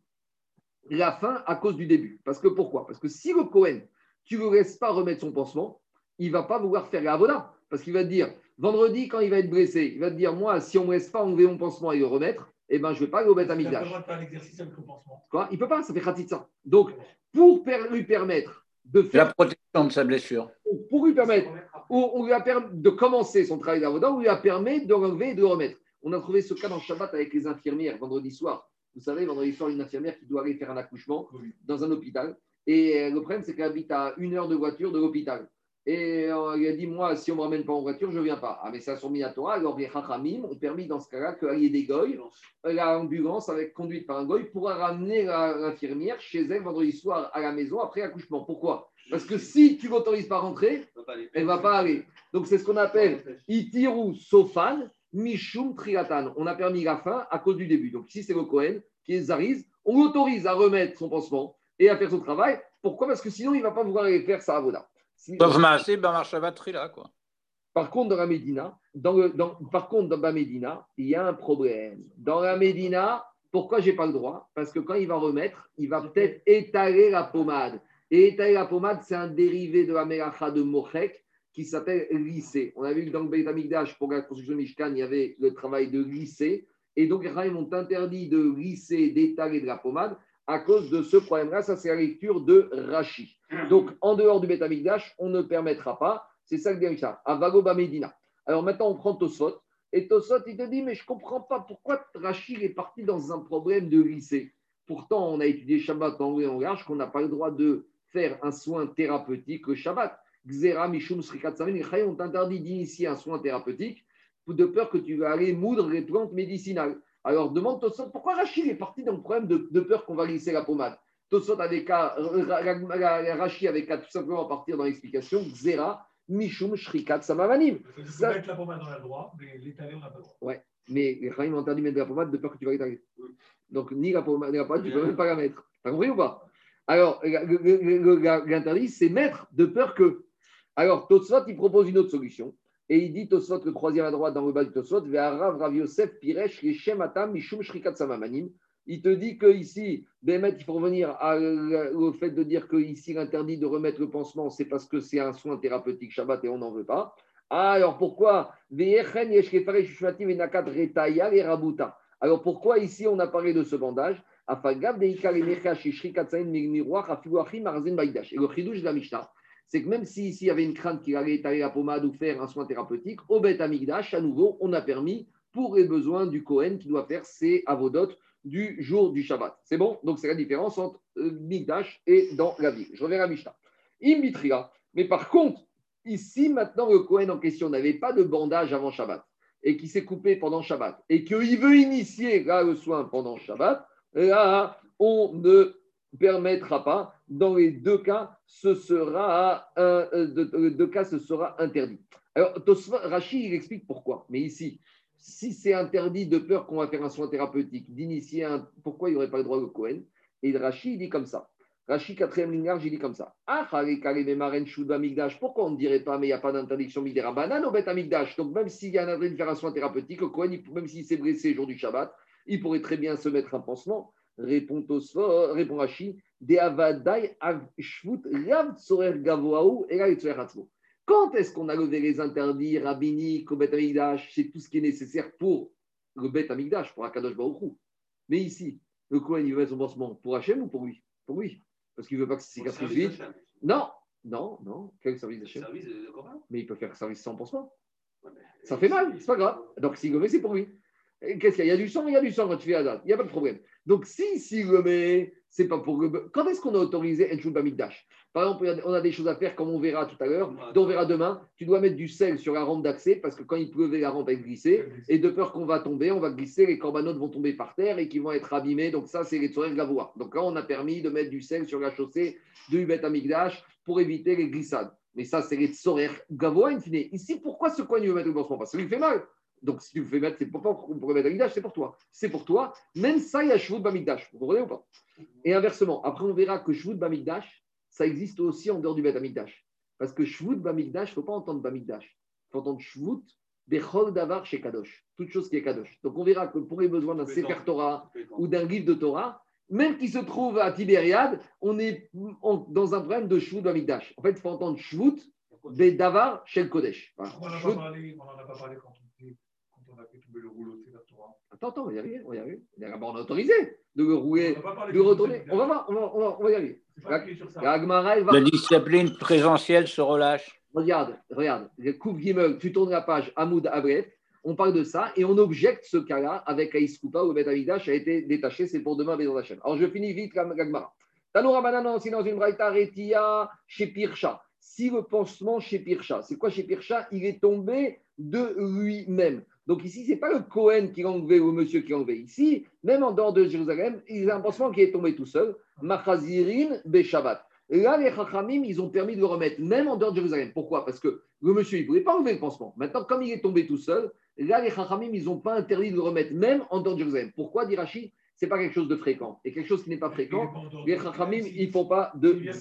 la fin à cause du début. Parce que pourquoi? Parce que si le Cohen, tu ne le laisses pas remettre son pansement, il ne va pas vouloir faire la avoda. Parce qu'il va te dire, vendredi, quand il va être blessé, il va te dire, moi, si on ne me laisse pas enlever mon pansement et le remettre, eh ben, je ne vais pas aller au Beth Il n'a pas le Amikdash. droit de faire l'exercice avec le pansement. Quoi? Il ne peut pas, ça fait khatitsa. Donc, pour per- lui permettre de La faire, protection de sa blessure. pour lui permettre on, on lui a permis de commencer son travail d'avoda, on lui a permis de l'enlever et de le remettre. On a trouvé ce cas dans Shabbat avec les infirmières vendredi soir. Vous savez, vendredi soir, une infirmière qui doit aller faire un accouchement dans un hôpital. Et euh, le problème, c'est qu'elle habite à une heure de voiture de l'hôpital. Et euh, il a dit, moi, si on ne me ramène pas en voiture, je ne viens pas. Ah, mais ça sur Minatora, alors les Chachamim ont permis dans ce cas-là qu'il y ait des goy, l'ambulance avec conduite par un goy pourra ramener l'infirmière chez elle vendredi soir à la maison après l'accouchement. Pourquoi? Parce que si tu l'autorises pas à rentrer, elle ne va pas aller. Donc c'est ce qu'on appelle Itiru Sofan Mishum Triatan. On a permis la fin à cause du début. Donc ici c'est le Cohen qui est Zariz. On l'autorise à remettre son pansement et à faire son travail. Pourquoi? Parce que sinon il ne va pas vouloir aller faire sa avoda. Si- Quoi. par contre, dans la Médina, dans le, dans, par contre, dans la Médina, il y a un problème. Dans la Médina, pourquoi j'ai pas le droit? Parce que quand il va remettre, il va peut-être étaler la pommade. Et étaler la pommade, c'est un dérivé de la mélacha de Mochek qui s'appelle lycée. On a vu que dans le Beit Amikdash, pour la construction de Mishkan, il y avait le travail de lycée. Et donc, les ont interdit de lisser, d'étaler de la pommade à cause de ce problème-là. Ça, c'est la lecture de Rashi. Donc, en dehors du Beit Amikdash, on ne permettra pas. C'est ça le Garisha. Avago Medina. Alors maintenant, on prend Tosfot. Et Tosfot, il te dit, mais je ne comprends pas pourquoi Rachid est parti dans un problème de lycée. Pourtant, on a étudié Shabbat en haut et en large qu'on n'a pas le droit de faire un soin thérapeutique le Shabbat. Xera, Mishum, Srikat, Samen, les Chayim ont interdit d'initier un soin thérapeutique de peur que tu vas aller moudre les plantes médicinales. Alors demande Tosfot, pourquoi Rachid est parti dans le problème de, de peur qu'on va lisser la pommade? Tosfot avait qu'à, Rachid avait qu'à tout simplement partir dans l'explication, Xera, Mishum, Shrikat, Samavanim. Il faut Ça- mettre la pommade, on a le droit, mais l'étaler, on n'a pas le droit. Mais les ont interdit de mettre la pommade de peur que tu vas l'étaler. Donc, ni la pommade, ni la pommade, tu ne peux même pas la mettre. T'as compris ou pas? Alors, l'interdit, c'est mettre de peur que. Alors, Tosfot, il propose une autre solution. Et il dit, Tosfot, le troisième à droite dans le bas du Tosfot, Ve'arav Rav Yosef Piresh Reshem Atam Mishum Shrikat Samamanim. Il te dit que ici, Bémet, il faut revenir au fait de dire que ici l'interdit de remettre le pansement, c'est parce que c'est un soin thérapeutique Shabbat et on n'en veut pas. Ah, alors pourquoi. Alors pourquoi ici on a parlé de ce bandage? Et le chidouche de la Mishnah, c'est que même si ici il y avait une crainte qu'il allait étaler la pommade ou faire un soin thérapeutique, au Bet Amigdash, à nouveau, on a permis pour les besoins du Kohen qui doit faire ses avodotes du jour du Shabbat. C'est bon? Donc c'est la différence entre euh, Migdash et dans la ville. Je reviens à Mishnah. Imitria. Mais par contre, ici maintenant le Kohen en question n'avait pas de bandage avant Shabbat et qui s'est coupé pendant Shabbat et qu'il veut initier le soin pendant Shabbat, là, on ne permettra pas. Dans les deux cas, ce sera, euh, de- deux cas, ce sera interdit. Alors, Rachid, il explique pourquoi. Mais ici, si c'est interdit de peur qu'on va faire un soin thérapeutique, d'initier un. Pourquoi il n'y aurait pas le droit au Cohen Et Rachid, il dit comme ça. Rachid, quatrième ligne large, il dit comme ça. Ah. Pourquoi on ne dirait pas, mais il n'y a pas d'interdiction Midera Banane au Bet Amigdash? Donc, même s'il y a un interdit de faire un soin thérapeutique, Cohen, même s'il s'est blessé le jour du Shabbat, il pourrait très bien se mettre un pansement. Répond Tosfot, répond Rachid. De avadai shvut rav tsorer gavoaou et. Quand est-ce qu'on a levé les interdits rabbiniques au Bet Amigdash C'est tout ce qui est nécessaire pour le Bet Amigdash, pour Akadosh Baruch. Mais ici, le Cohen, il veut son pansement pour Hachem ou pour lui? Pour lui. Parce qu'il ne veut pas que cicatrices service vite. Non, non, non. Quel service d'Hachem? Service de de Coran. Mais il peut faire service sans pansement. Ça fait mal, c'est pas grave. Donc s'il le met, c'est pour lui. Qu'est-ce qu'il y a? Il y a du sang, il y a du sang quand tu fais la date. Il n'y a pas de problème. Donc si s'il le met, c'est pas pour le. Quand est-ce qu'on a autorisé Enshul Bamikdash Par exemple, on a des choses à faire, comme on verra tout à l'heure, on verra demain. Tu dois mettre du sel sur la rampe d'accès parce que quand il pleuvait, la rampe elle glissait. Et de peur qu'on va tomber, on va glisser, les corbanotes vont tomber par terre et qui vont être abîmés. Donc ça, c'est les tsorères gavois. Donc là, on a permis de mettre du sel sur la chaussée du Bet Amigdash pour éviter les glissades. Mais ça, c'est les tsorères gavois in fine. Ici, pourquoi ce coin il veut mettre le pansement Parce qu'il fait mal. Donc si tu fais mettre, c'est pour, pour, pour le mettre Amigdash, c'est pour toi. C'est pour toi. Même ça, il y a Shvut Bamigdash. Vous comprenez ou pas? Et inversement, après, on verra que Shvut Bamigdash, ça existe aussi en dehors du Bet Amigdash. Parce que Shvut Bamigdash, il ne faut pas entendre Bamigdash. Il faut entendre Shvut Bechol Davar chez Kadosh. Toute chose qui est Kadosh. Donc on verra que pour les besoins d'un Sefer Torah ou d'un livre de Torah, même qui se trouve à Tibériade, on est dans un problème de Shvut Bamigdash. En fait, il faut entendre Shvut Bedavar chez le Kodesh. Voilà. On n'en a pas parlé, on en a pas parlé quand on, on a tomber le rouleau de Sefer Torah. Attends, attends, on va y arriver. On va y arriver. D'abord, on a autorisé de le On rouler, de retourner. On va voir, on va, on va- on va y arriver. C'est. La Gemara, elle va. La discipline présentielle se relâche. Regarde, regarde, le Coupe Gimel, tu tournes la page Hamoud Abret, on parle de ça et on objecte ce cas-là avec Aïs Koupa où le Bet Amidash a été détaché, c'est pour demain, Bézon Hachem. Alors je finis vite la la Gemara. Tanoura Bananan, aussi dans une braïta Retia chez Pircha. si le pansement chez Pircha, c'est quoi chez Pircha? Il est tombé de lui-même. Donc ici, ce n'est pas le Cohen qui l'a enlevé ou le monsieur qui l'a enlevé. Ici, même en dehors de Jérusalem, il y a un pansement qui est tombé tout seul. Machazirin Beshabat. Là, les Chachamim, ils ont permis de le remettre, même en dehors de Jérusalem. Pourquoi? Parce que le monsieur, il ne pouvait pas enlever le pansement. Maintenant, comme il est tombé tout seul, là, les Chachamim, ils n'ont pas interdit de le remettre, même en dehors de Jérusalem. Pourquoi, dit Rachid Ce n'est pas quelque chose de fréquent. Et quelque chose qui n'est pas fréquent, les Chachamim, ils ne font pas de. Le.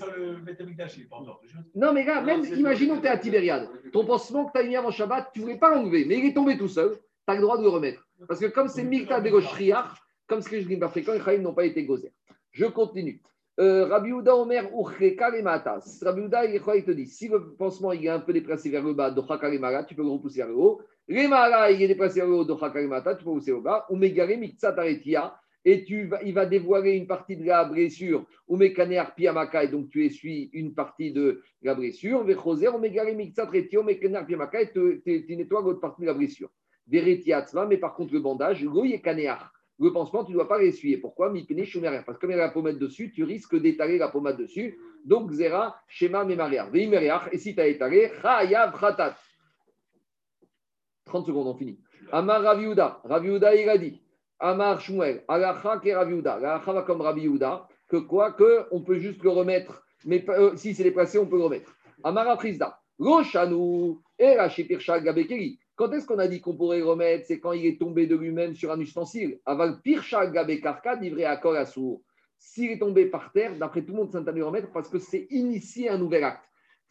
Non, mais là, même, imaginons que tu es à Tibériade. Ton pansement que tu as mis avant Shabbat, tu ne voulais pas l'enlever, mais il est tombé tout seul. Tu as le droit de le remettre. Parce que comme c'est Mikta de Shriach, comme ce que je dis pas fréquent, les Chachamim n'ont pas été gozer. Je continue. Euh, Rabbi Houda Omer Uchreka les matas. Rabbi Houda, il te dit si le pansement il est un peu déplacé vers le bas, Dochaka les maras, tu peux le repousser vers le haut. Les il est déplacé vers le haut, Dochaka les matas, tu peux le repousser au bas. Ou Megare Miktsat Aretia, et tu il va dévoiler une partie de la blessure. Ou Mekaner Piamaka, et donc tu essuies une partie de la blessure. Vechoser, ou Megare Miktsat Aretia, ou Mekaner Piamaka, et tu nettoies l'autre partie de la blessure. Veretiatzma, mais par contre le bandage, Goye Kanear le pansement, tu ne dois pas l'essuyer. Pourquoi? Parce que comme il y a la pommade dessus, tu risques d'étaler la pommade dessus. Donc, Zera, Shema, Memariach. Et si tu as étalé, Chayav, Khatat. 30 secondes, on finit. Amar Raviuda. Raviuda, il a dit. Amar Shmuel. Alacha ke Raviuda. Alacha va comme Raviuda. Que quoi Que on peut juste le remettre. Mais euh, si c'est déplacé, on peut le remettre. Amar Aprisda. Roshanu. Et Shipircha Gabekeli. Quand est-ce qu'on a dit qu'on pourrait remettre? C'est quand il est tombé de lui-même sur un ustensile. Aval pircha gabe karka livré à sourd. S'il est tombé par terre, d'après tout le monde, c'est interdit de remettre parce que c'est initier un nouvel acte.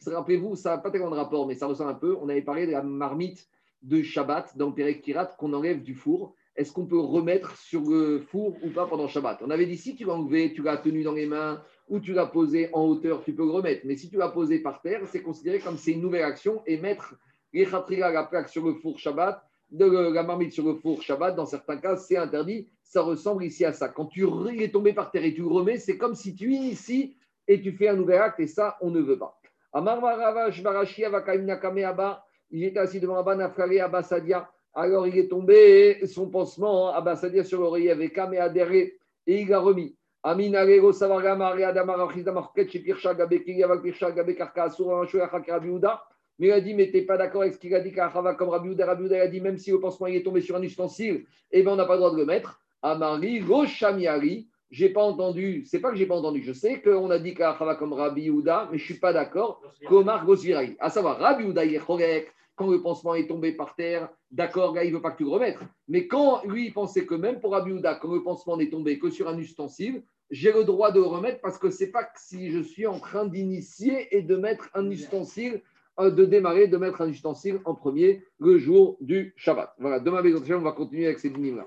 Rappelez-vous, ça n'a pas tellement de rapport, mais ça ressemble un peu. On avait parlé de la marmite de Shabbat dans Perek Kirat qu'on enlève du four. Est-ce qu'on peut remettre sur le four ou pas pendant Shabbat? On avait dit si tu l'as enlevé, tu l'as tenu dans les mains ou tu l'as posé en hauteur, tu peux le remettre. Mais si tu l'as posé par terre, c'est considéré comme c'est une nouvelle action et mettre la plaque sur le four Shabbat, de la marmite sur le four Shabbat, dans certains cas, c'est interdit. Ça ressemble ici à ça. Quand tu es tombé par terre et tu remets, c'est comme si tu inities et tu fais un nouvel acte et ça, on ne veut pas. Il était assis devant Abba Nafkari Abbasadia. Alors il est tombé, son pansement, Abbasadia sur l'oreiller avec Kame adhéré et il a remis. Aminarego Savarga Adamar Achidamar Ketch Pirsha Gabe Kiyavak Pirsha Gabe Karka Asura Anshua Hakarabiuda. Mais il a dit, mais tu n'es pas d'accord avec ce qu'il a dit qu'Achava, comme Rabbi Uda, Rabbi Uda a dit, même si le pansement est tombé sur un ustensile, eh ben, on n'a pas le droit de le mettre. Amari, Roshamiari, j'ai pas entendu, c'est pas que j'ai pas entendu, je sais qu'on a dit qu'Achava comme Rabbi Uda, mais je suis pas d'accord. Komar Gosvirari, à savoir, Rabbi Uda, il est correct. Quand le pansement est tombé par terre, d'accord, il ne veut pas que tu le remettes. Mais quand lui, il pensait que même pour Rabbi Uda, quand le pansement n'est tombé que sur un ustensile, j'ai le droit de le remettre parce que c'est pas que si je suis en train d'initier et de mettre un ustensile euh, de démarrer, de mettre un ustensile en premier le jour du Shabbat. Voilà, demain, on va continuer avec ces dîmes-là.